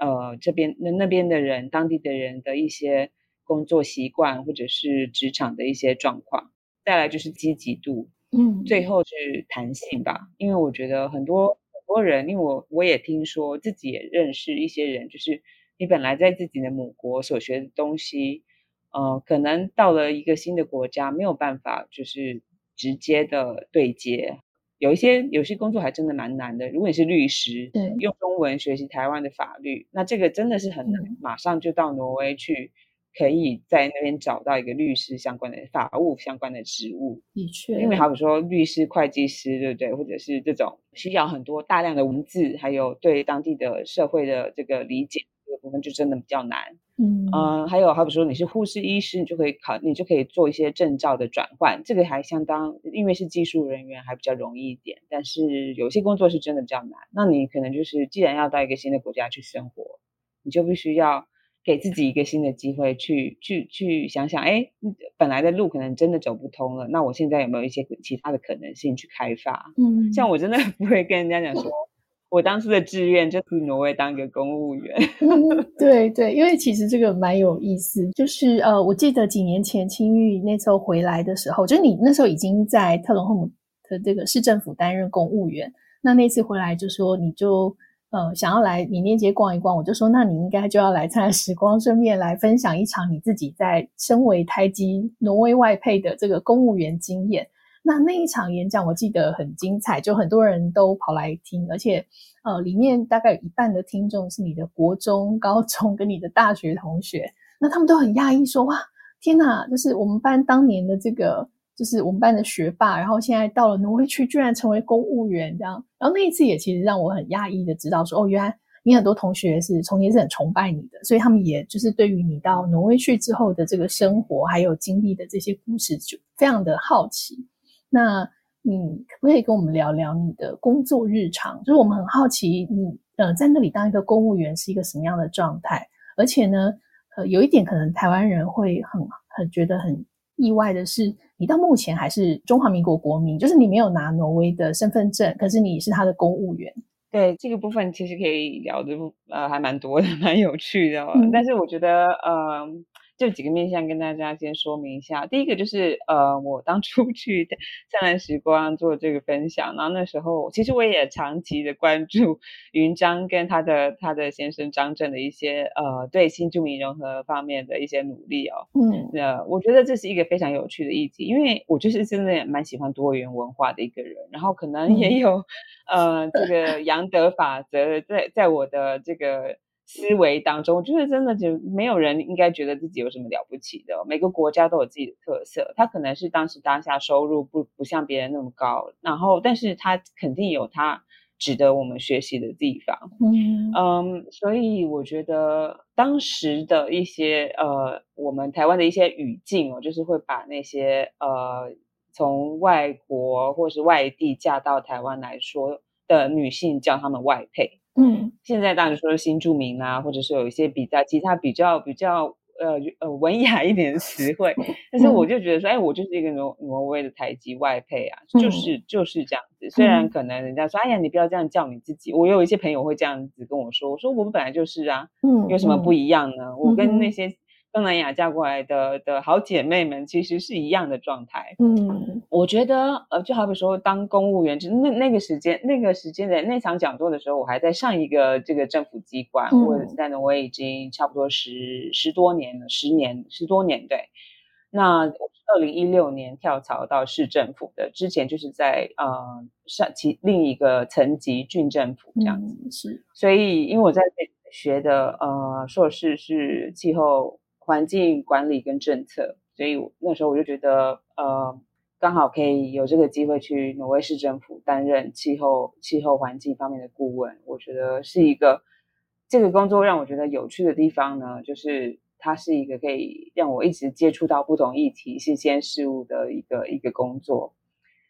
呃这边那那边的人，当地的人的一些。工作习惯或者是职场的一些状况，再来就是积极度，嗯，最后是弹性吧。因为我觉得很多很多人，因为我我也听说自己也认识一些人，就是你本来在自己的母国所学的东西，呃，可能到了一个新的国家没有办法就是直接的对接。有一些有些工作还真的蛮难的。如果你是律师，对，用中文学习台湾的法律，那这个真的是很难，嗯，马上就到挪威去。可以在那边找到一个律师相关的法务相关的职务，的确，因为好比说律师、会计师，对不对？或者是这种需要很多大量的文字，还有对当地的社会的这个理解这个部分，就真的比较难。嗯嗯，还有好比说你是护士、医师，你就可以考，你就可以做一些证照的转换，这个还相当，因为是技术人员还比较容易一点。但是有些工作是真的比较难，那你可能就是既然要到一个新的国家去生活，你就必须要。给自己一个新的机会去，去去去想想，哎，本来的路可能真的走不通了，那我现在有没有一些其他的可能性去开发？嗯，像我真的 (laughs) 不会跟人家讲说，我当初的志愿就是挪威当一个公务员。嗯，对对，因为其实这个蛮有意思，就是呃，我记得几年前青玉那时候回来的时候，就是你那时候已经在特隆赫姆的这个市政府担任公务员，那那次回来就说你就。呃，想要来缅甸街逛一逛，我就说，那你应该就要来参加时光，顺便来分享一场你自己在身为台籍挪威外配的这个公务员经验。那那一场演讲我记得很精彩，就很多人都跑来听，而且呃，里面大概有一半的听众是你的国中、高中跟你的大学同学，那他们都很讶异说，哇，天哪，就是我们班当年的这个。就是我们班的学霸，然后现在到了挪威去，居然成为公务员这样。然后那一次也其实让我很讶异的知道说，哦，原来你很多同学是从前是很崇拜你的，所以他们也就是对于你到挪威去之后的这个生活还有经历的这些故事，就非常的好奇。那你可不可以跟我们聊聊你的工作日常？就是我们很好奇你呃在那里当一个公务员是一个什么样的状态？而且呢，呃，有一点可能台湾人会很很觉得很意外的是。你到目前还是中华民国国民，就是你没有拿挪威的身份证，可是你是他的公务员。对，这个部分其实可以聊的呃还蛮多的，(laughs) 蛮有趣的。嗯、但是我觉得呃。就几个面向跟大家先说明一下。第一个就是，呃，我当初 (laughs) 去灿烂时光做这个分享，然后那时候其实我也长期的关注 (laughs) 云章跟他的他的先生张震的一些呃对新住民融合方面的一些努力哦。嗯，呃，我觉得这是一个非常有趣的议题，因为我就是真的也蛮喜欢多元文化的一个人，然后可能也有、嗯、(laughs) 呃这个杨德法则在在我的这个。思维当中，我觉得真的就没有人应该觉得自己有什么了不起的。每个国家都有自己的特色，他可能是当时当下收入不不像别人那么高，然后但是他肯定有他值得我们学习的地方。嗯嗯，所以我觉得当时的一些呃，我们台湾的一些语境哦，就是会把那些呃从外国或是外地嫁到台湾来说的女性叫他们外配。嗯，现在当然说新住民啊，或者是有一些比较其他比较比较。呃呃，文雅一点的词汇，但是我就觉得说，嗯、哎，我就是一个挪挪威的台籍外配啊，嗯、就是就是这样子。虽然可能人家说，嗯、哎呀，你不要这样叫你自己。我有一些朋友会这样子跟我说，我说我们本来就是啊，嗯，有什么不一样呢？嗯、我跟那些。东南亚嫁过来的的好姐妹们，其实是一样的状态。嗯，我觉得，呃，就好比说当公务员，就那那个时间，那个时间的那场讲座的时候，我还在上一个这个政府机关，嗯、我在挪威已经差不多十十多年了，十年十多年。对，那二零一六年跳槽到市政府的，之前就是在呃上其另一个层级郡政府这样子。嗯、是，所以因为我在学的呃硕士是气候。环境管理跟政策，所以那时候我就觉得，呃，刚好可以有这个机会去挪威市政府担任气候、气候环境方面的顾问。我觉得是一个这个工作让我觉得有趣的地方呢，就是它是一个可以让我一直接触到不同议题、新鲜事物的一个一个工作。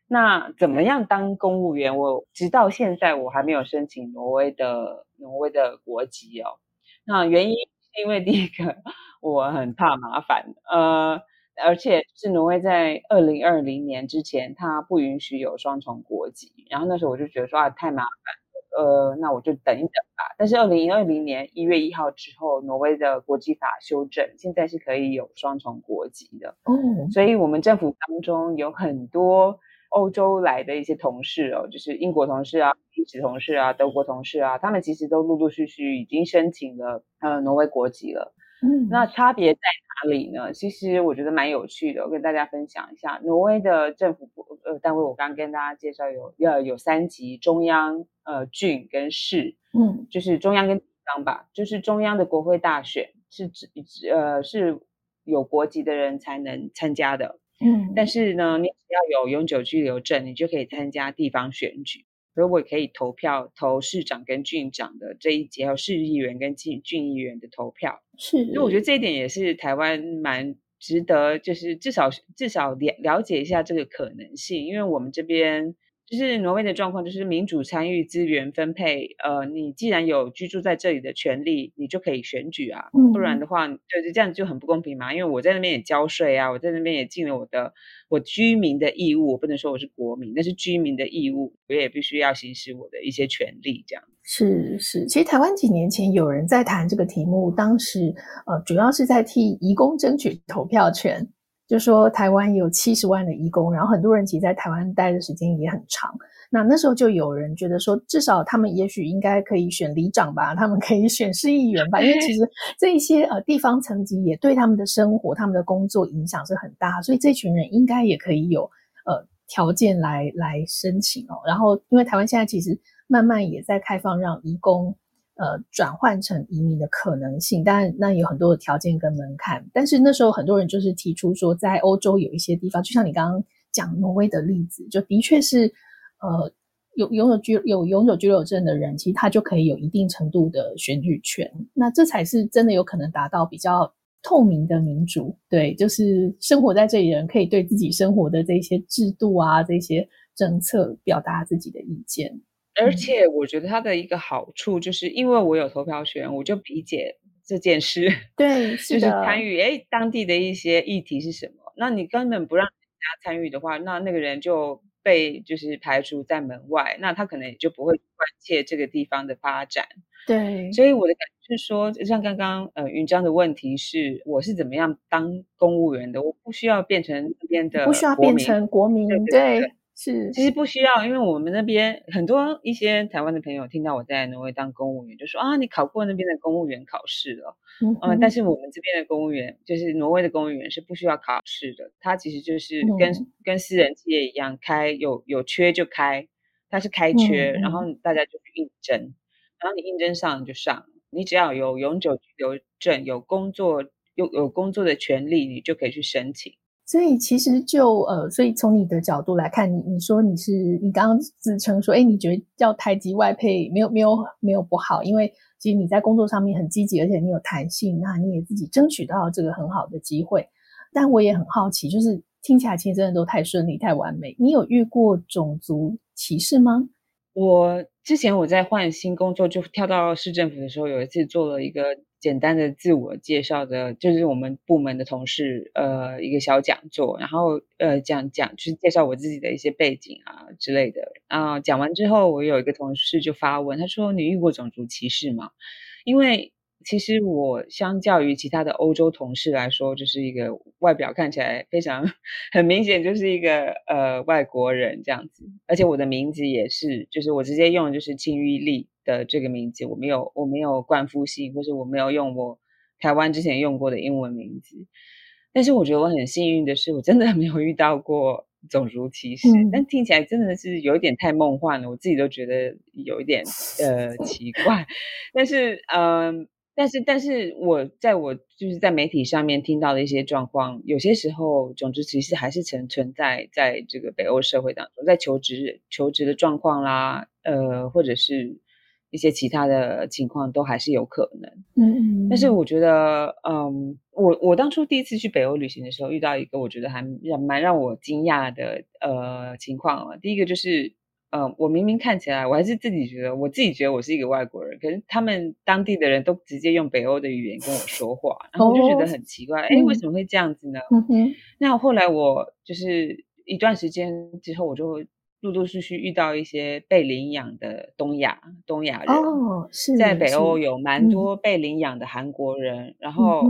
那怎么样当公务员？我直到现在我还没有申请挪威的挪威的国籍哦。那原因是因为第一个。我很怕麻烦，呃，而且是挪威在二零二零年之前，它不允许有双重国籍。然后那时候我就觉得说啊，太麻烦，呃，那我就等一等吧。但是二零二零年一月一号之后，挪威的国际法修正，现在是可以有双重国籍的。嗯，所以我们政府当中有很多欧洲来的一些同事哦，就是英国同事啊、比利时同事啊、德国同事啊，他们其实都陆陆续续已经申请了呃挪威国籍了。嗯，那差别在哪里呢？其实我觉得蛮有趣的，我跟大家分享一下。挪威的政府呃单位，我刚刚跟大家介绍有要有三级：中央、呃郡跟市。嗯，就是中央跟地方吧。就是中央的国会大选是指呃是有国籍的人才能参加的。嗯，但是呢，你只要有永久居留证，你就可以参加地方选举。如果可以投票投市长跟郡长的这一节，还有市议员跟郡郡议员的投票，是，那我觉得这一点也是台湾蛮值得，就是至少至少了了解一下这个可能性，因为我们这边。就是挪威的状况，就是民主参与资源分配。呃，你既然有居住在这里的权利，你就可以选举啊。嗯、不然的话，就是这样就很不公平嘛。因为我在那边也交税啊，我在那边也尽了我的我居民的义务。我不能说我是国民，那是居民的义务，我也必须要行使我的一些权利。这样是是。其实台湾几年前有人在谈这个题目，当时呃主要是在替移工争取投票权。就说台湾有七十万的移工，然后很多人其实在台湾待的时间也很长。那那时候就有人觉得说，至少他们也许应该可以选里长吧，他们可以选市议员吧，因为其实 (laughs) 这一些呃地方层级也对他们的生活、他们的工作影响是很大，所以这群人应该也可以有呃条件来来申请哦。然后因为台湾现在其实慢慢也在开放让移工。呃，转换成移民的可能性，但那有很多的条件跟门槛。但是那时候很多人就是提出说，在欧洲有一些地方，就像你刚刚讲挪威的例子，就的确是，呃，有拥有居有永久居留证的人，其实他就可以有一定程度的选举权。那这才是真的有可能达到比较透明的民主。对，就是生活在这里的人可以对自己生活的这些制度啊、这些政策表达自己的意见。而且我觉得它的一个好处就是，因为我有投票权，我就理解这件事。对，是 (laughs) 就是参与哎当地的一些议题是什么？那你根本不让人家参与的话，那那个人就被就是排除在门外，那他可能也就不会关切这个地方的发展。对，所以我的感觉是说，就像刚刚呃云章的问题是，我是怎么样当公务员的？我不需要变成那边的，不需要变成国民，对。对对是，其实不需要，因为我们那边很多一些台湾的朋友听到我在挪威当公务员，就说啊，你考过那边的公务员考试了，嗯，嗯，但是我们这边的公务员，就是挪威的公务员是不需要考试的，他其实就是跟、嗯、跟私人企业一样，开有有缺就开，他是开缺，嗯、然后大家就去应征，然后你应征上就上，你只要有永久居留证，有工作有有工作的权利，你就可以去申请。所以其实就呃，所以从你的角度来看，你你说你是你刚刚自称说，哎，你觉得叫台籍外配没有没有没有不好，因为其实你在工作上面很积极，而且你有弹性，那你也自己争取到这个很好的机会。但我也很好奇，就是听起来其实真的都太顺利、太完美。你有遇过种族歧视吗？我之前我在换新工作，就跳到市政府的时候，有一次做了一个简单的自我介绍的，就是我们部门的同事，呃，一个小讲座，然后呃讲讲就是介绍我自己的一些背景啊之类的。啊，讲完之后，我有一个同事就发问，他说：“你遇过种族歧视吗？”因为其实我相较于其他的欧洲同事来说，就是一个外表看起来非常很明显就是一个呃外国人这样子，而且我的名字也是，就是我直接用的就是庆玉丽的这个名字，我没有我没有冠夫姓，或者我没有用我台湾之前用过的英文名字。但是我觉得我很幸运的是，我真的没有遇到过种族歧视，嗯、但听起来真的是有一点太梦幻了，我自己都觉得有一点呃奇怪，但是嗯。呃但是，但是我在我就是在媒体上面听到的一些状况，有些时候种族歧视还是存存在在这个北欧社会当中，在求职求职的状况啦，呃，或者是一些其他的情况，都还是有可能。嗯嗯。但是我觉得，嗯，我我当初第一次去北欧旅行的时候，遇到一个我觉得还蛮让我惊讶的呃情况啊。第一个就是。嗯，我明明看起来，我还是自己觉得，我自己觉得我是一个外国人，可是他们当地的人都直接用北欧的语言跟我说话，然后我就觉得很奇怪，哎、哦，为什么会这样子呢？嗯哼。那后来我就是一段时间之后，我就陆陆续续遇到一些被领养的东亚东亚人，哦，是在北欧有蛮多被领养的韩国人，嗯、然后。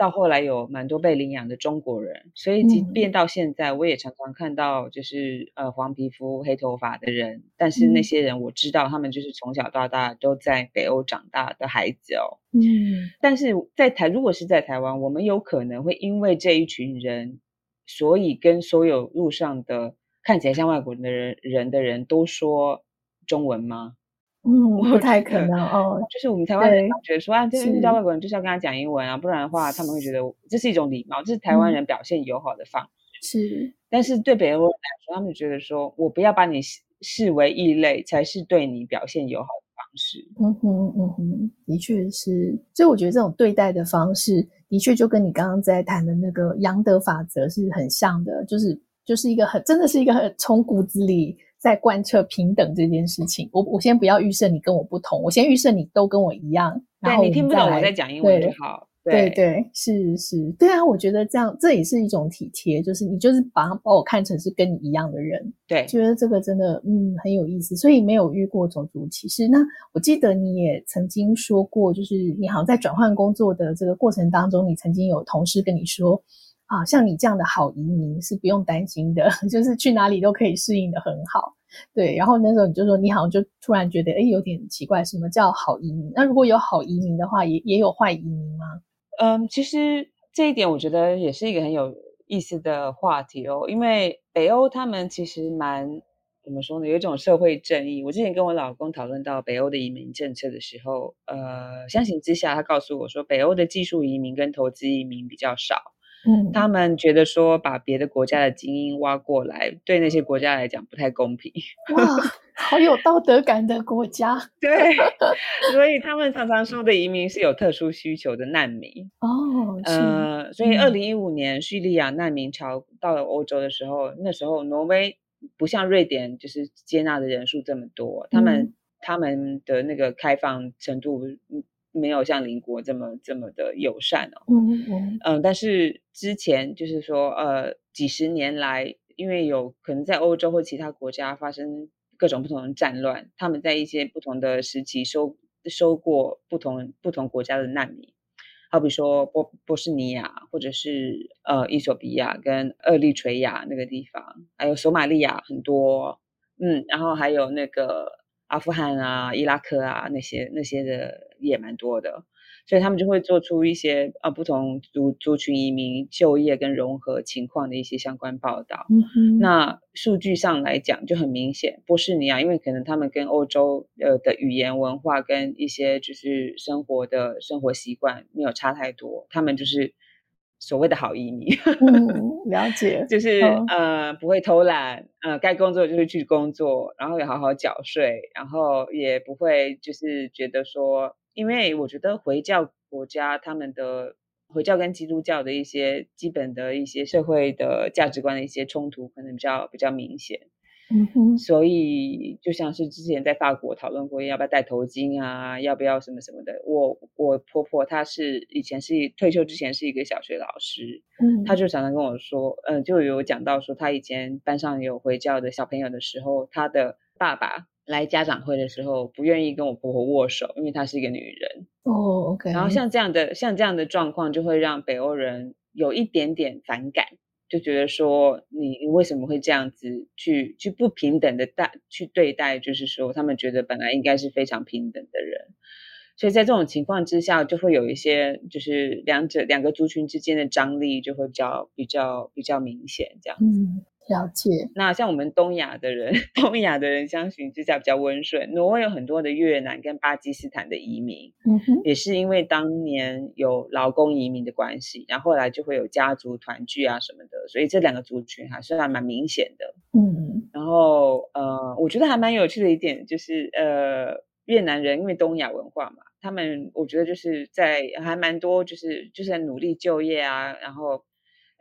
嗯到后来有蛮多被领养的中国人，所以即便到现在，我也常常看到就是呃黄皮肤黑头发的人，但是那些人我知道他们就是从小到大都在北欧长大的孩子哦。嗯，但是在台如果是在台湾，我们有可能会因为这一群人，所以跟所有路上的看起来像外国人的人人的人都说中文吗？(laughs) 嗯，不太可能哦。就是我们台湾人觉得说啊，就是遇到外国人就是要跟他讲英文啊，不然的话他们会觉得这是一种礼貌，这是台湾人表现友好的方式。是，但是对北欧人来说，他们觉得说我不要把你视为异类，才是对你表现友好的方式。嗯哼，嗯哼，的确是。所以我觉得这种对待的方式，的确就跟你刚刚在谈的那个杨德法则是很像的，就是就是一个很真的是一个很从骨子里。在贯彻平等这件事情，我我先不要预设你跟我不同，我先预设你都跟我一样。然后对，你听不懂我在讲英文就好。对对，对，是是，对啊，我觉得这样这也是一种体贴，就是你就是把把我看成是跟你一样的人。对，觉得这个真的嗯很有意思，所以没有遇过种族歧视。那我记得你也曾经说过，就是你好像在转换工作的这个过程当中，你曾经有同事跟你说。啊，像你这样的好移民是不用担心的，(laughs) 就是去哪里都可以适应的很好。对，然后那时候你就说，你好像就突然觉得，哎，有点奇怪，什么叫好移民？那如果有好移民的话，也也有坏移民吗？嗯，其实这一点我觉得也是一个很有意思的话题哦，因为北欧他们其实蛮怎么说呢？有一种社会正义。我之前跟我老公讨论到北欧的移民政策的时候，呃，相形之下，他告诉我说，北欧的技术移民跟投资移民比较少。嗯，他们觉得说把别的国家的精英挖过来，对那些国家来讲不太公平。哇，好有道德感的国家。(laughs) 对，所以他们常常说的移民是有特殊需求的难民。哦，呃，所以二零一五年叙利亚难民潮到了欧洲的时候，那时候挪威不像瑞典，就是接纳的人数这么多，他们、嗯、他们的那个开放程度。没有像邻国这么这么的友善哦，嗯嗯嗯，但是之前就是说，呃，几十年来，因为有可能在欧洲或其他国家发生各种不同的战乱，他们在一些不同的时期收收过不同不同国家的难民，好比说波波士尼亚或者是呃伊索比亚跟厄立垂亚那个地方，还有索马利亚很多，嗯，然后还有那个。阿富汗啊、伊拉克啊那些那些的也蛮多的，所以他们就会做出一些呃不同族族群移民就业跟融合情况的一些相关报道。嗯。那数据上来讲就很明显，波士尼亚因为可能他们跟欧洲呃的语言文化跟一些就是生活的生活习惯没有差太多，他们就是。所谓的好移民，嗯，(laughs) 了解，就是、哦、呃不会偷懒，呃该工作就是去工作，然后也好好缴税，然后也不会就是觉得说，因为我觉得回教国家他们的回教跟基督教的一些基本的一些社会的价值观的一些冲突，可能比较比较明显。嗯哼，所以就像是之前在法国讨论过要不要戴头巾啊，要不要什么什么的。我我婆婆她是以前是退休之前是一个小学老师，嗯，她就常常跟我说，嗯、呃，就有讲到说她以前班上有回教的小朋友的时候，她的爸爸来家长会的时候不愿意跟我婆婆握手，因为她是一个女人。哦，OK。然后像这样的像这样的状况，就会让北欧人有一点点反感。就觉得说你为什么会这样子去去不平等的待去对待，就是说他们觉得本来应该是非常平等的人，所以在这种情况之下，就会有一些就是两者两个族群之间的张力就会比较比较比较明显，这样子。嗯了解。那像我们东亚的人，(laughs) 东亚的人相形之下比较温顺。挪威有很多的越南跟巴基斯坦的移民，嗯哼，也是因为当年有劳工移民的关系，然后后来就会有家族团聚啊什么的，所以这两个族群还是还蛮明显的。嗯，然后呃，我觉得还蛮有趣的一点就是，呃，越南人因为东亚文化嘛，他们我觉得就是在还蛮多就是就是在努力就业啊，然后。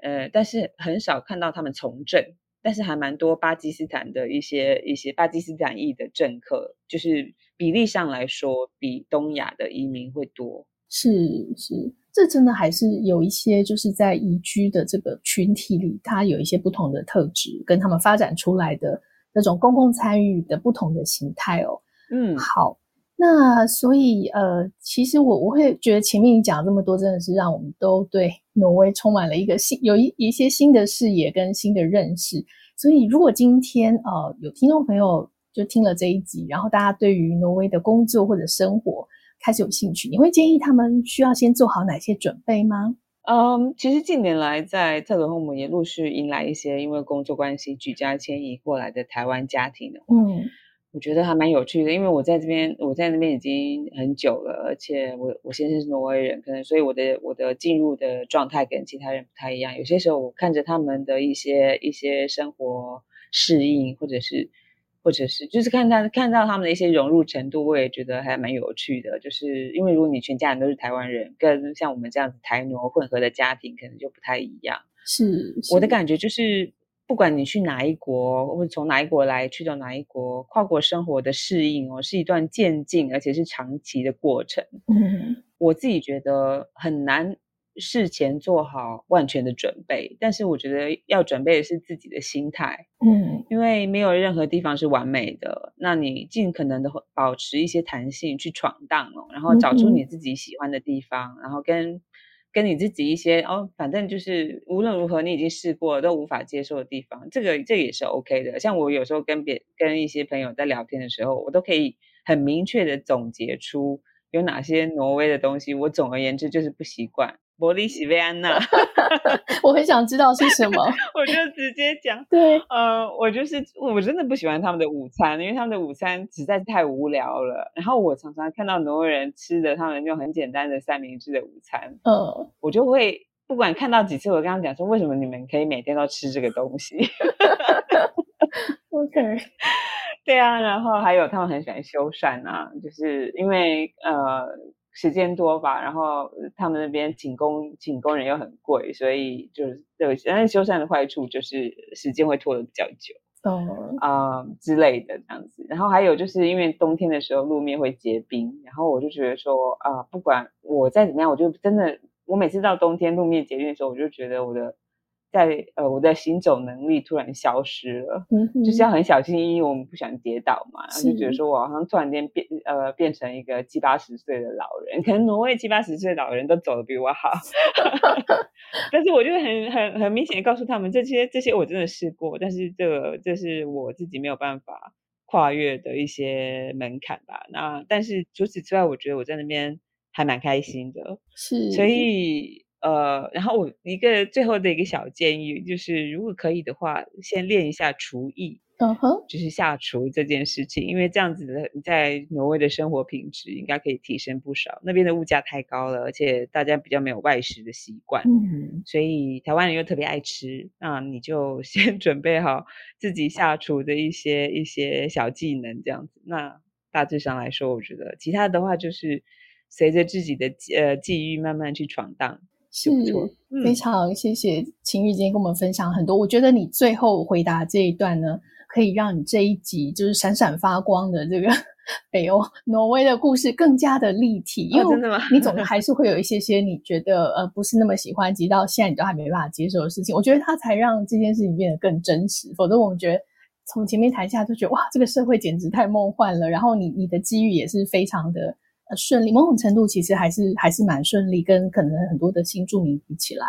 呃，但是很少看到他们从政，但是还蛮多巴基斯坦的一些一些巴基斯坦裔的政客，就是比例上来说，比东亚的移民会多。是是，这真的还是有一些就是在移居的这个群体里，他有一些不同的特质，跟他们发展出来的那种公共参与的不同的形态哦。嗯，好。那所以，呃，其实我我会觉得前面你讲这么多，真的是让我们都对挪威充满了一个新，有一一些新的视野跟新的认识。所以，如果今天呃有听众朋友就听了这一集，然后大家对于挪威的工作或者生活开始有兴趣，你会建议他们需要先做好哪些准备吗？嗯，其实近年来在特伦霍姆也陆续迎来一些因为工作关系举家迁移过来的台湾家庭的，嗯。我觉得还蛮有趣的，因为我在这边，我在那边已经很久了，而且我我先生是挪威人，可能所以我的我的进入的状态跟其他人不太一样。有些时候我看着他们的一些一些生活适应，或者是或者是就是看他看到他们的一些融入程度，我也觉得还蛮有趣的。就是因为如果你全家人都是台湾人，跟像我们这样子台挪混合的家庭，可能就不太一样。是，是我的感觉就是。不管你去哪一国，或者从哪一国来，去到哪一国，跨国生活的适应哦，是一段渐进而且是长期的过程。嗯，我自己觉得很难事前做好万全的准备，但是我觉得要准备的是自己的心态。嗯，因为没有任何地方是完美的，那你尽可能的保持一些弹性去闯荡哦，然后找出你自己喜欢的地方，嗯、然后跟。跟你自己一些哦，反正就是无论如何你已经试过了都无法接受的地方，这个这个也是 OK 的。像我有时候跟别跟一些朋友在聊天的时候，我都可以很明确的总结出有哪些挪威的东西，我总而言之就是不习惯。伯利喜维安娜，(laughs) 我很想知道是什么，(laughs) 我就直接讲。(laughs) 对，呃，我就是我真的不喜欢他们的午餐，因为他们的午餐实在是太无聊了。然后我常常看到挪威人吃的他们就很简单的三明治的午餐，嗯，我就会不管看到几次，我跟他们讲说，为什么你们可以每天都吃这个东西？OK，对啊，然后还有他们很喜欢修缮啊，就是因为呃。时间多吧，然后他们那边请工请工人又很贵，所以就是对，但是修缮的坏处就是时间会拖得比较久，哦啊、呃、之类的这样子。然后还有就是因为冬天的时候路面会结冰，然后我就觉得说啊、呃，不管我再怎么样，我就真的我每次到冬天路面结冰的时候，我就觉得我的。在呃，我的行走能力突然消失了，嗯，就是要很小心翼翼，我们不想跌倒嘛，就觉得说我好像突然间变呃变成一个七八十岁的老人，可能挪威七八十岁的老人都走得比我好，(laughs) 但是我就很很很明显的告诉他们，这些这些我真的试过，但是这个这是我自己没有办法跨越的一些门槛吧。那但是除此之外，我觉得我在那边还蛮开心的，是，所以。呃，然后我一个最后的一个小建议就是，如果可以的话，先练一下厨艺，嗯哼，就是下厨这件事情，因为这样子的你在挪威的生活品质应该可以提升不少。那边的物价太高了，而且大家比较没有外食的习惯，嗯，所以台湾人又特别爱吃，那你就 (laughs) 先准备好自己下厨的一些一些小技能，这样子。那大致上来说，我觉得其他的话就是随着自己的呃际遇慢慢去闯荡。是非常谢谢秦玉今天跟我们分享很多。我觉得你最后回答这一段呢，可以让你这一集就是闪闪发光的这个北欧挪威的故事更加的立体。因为真的吗你总还是会有一些些你觉得呃不是那么喜欢，直到现在你都还没办法接受的事情。我觉得它才让这件事情变得更真实。否则我们觉得从前面谈下就觉得哇，这个社会简直太梦幻了。然后你你的机遇也是非常的。顺利，某种程度其实还是还是蛮顺利，跟可能很多的新住民比起来，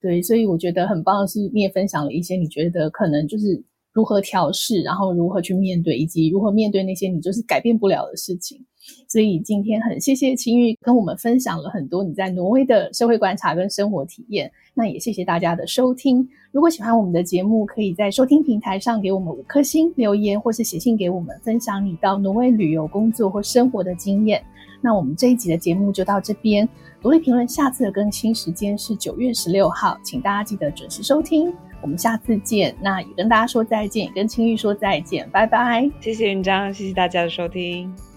对，所以我觉得很棒的是，你也分享了一些你觉得可能就是如何调试，然后如何去面对，以及如何面对那些你就是改变不了的事情。所以今天很谢谢青玉跟我们分享了很多你在挪威的社会观察跟生活体验。那也谢谢大家的收听。如果喜欢我们的节目，可以在收听平台上给我们五颗星留言，或是写信给我们，分享你到挪威旅游、工作或生活的经验。那我们这一集的节目就到这边。独立评论下次的更新时间是九月十六号，请大家记得准时收听。我们下次见。那也跟大家说再见，也跟青玉说再见，拜拜。谢谢云章，谢谢大家的收听。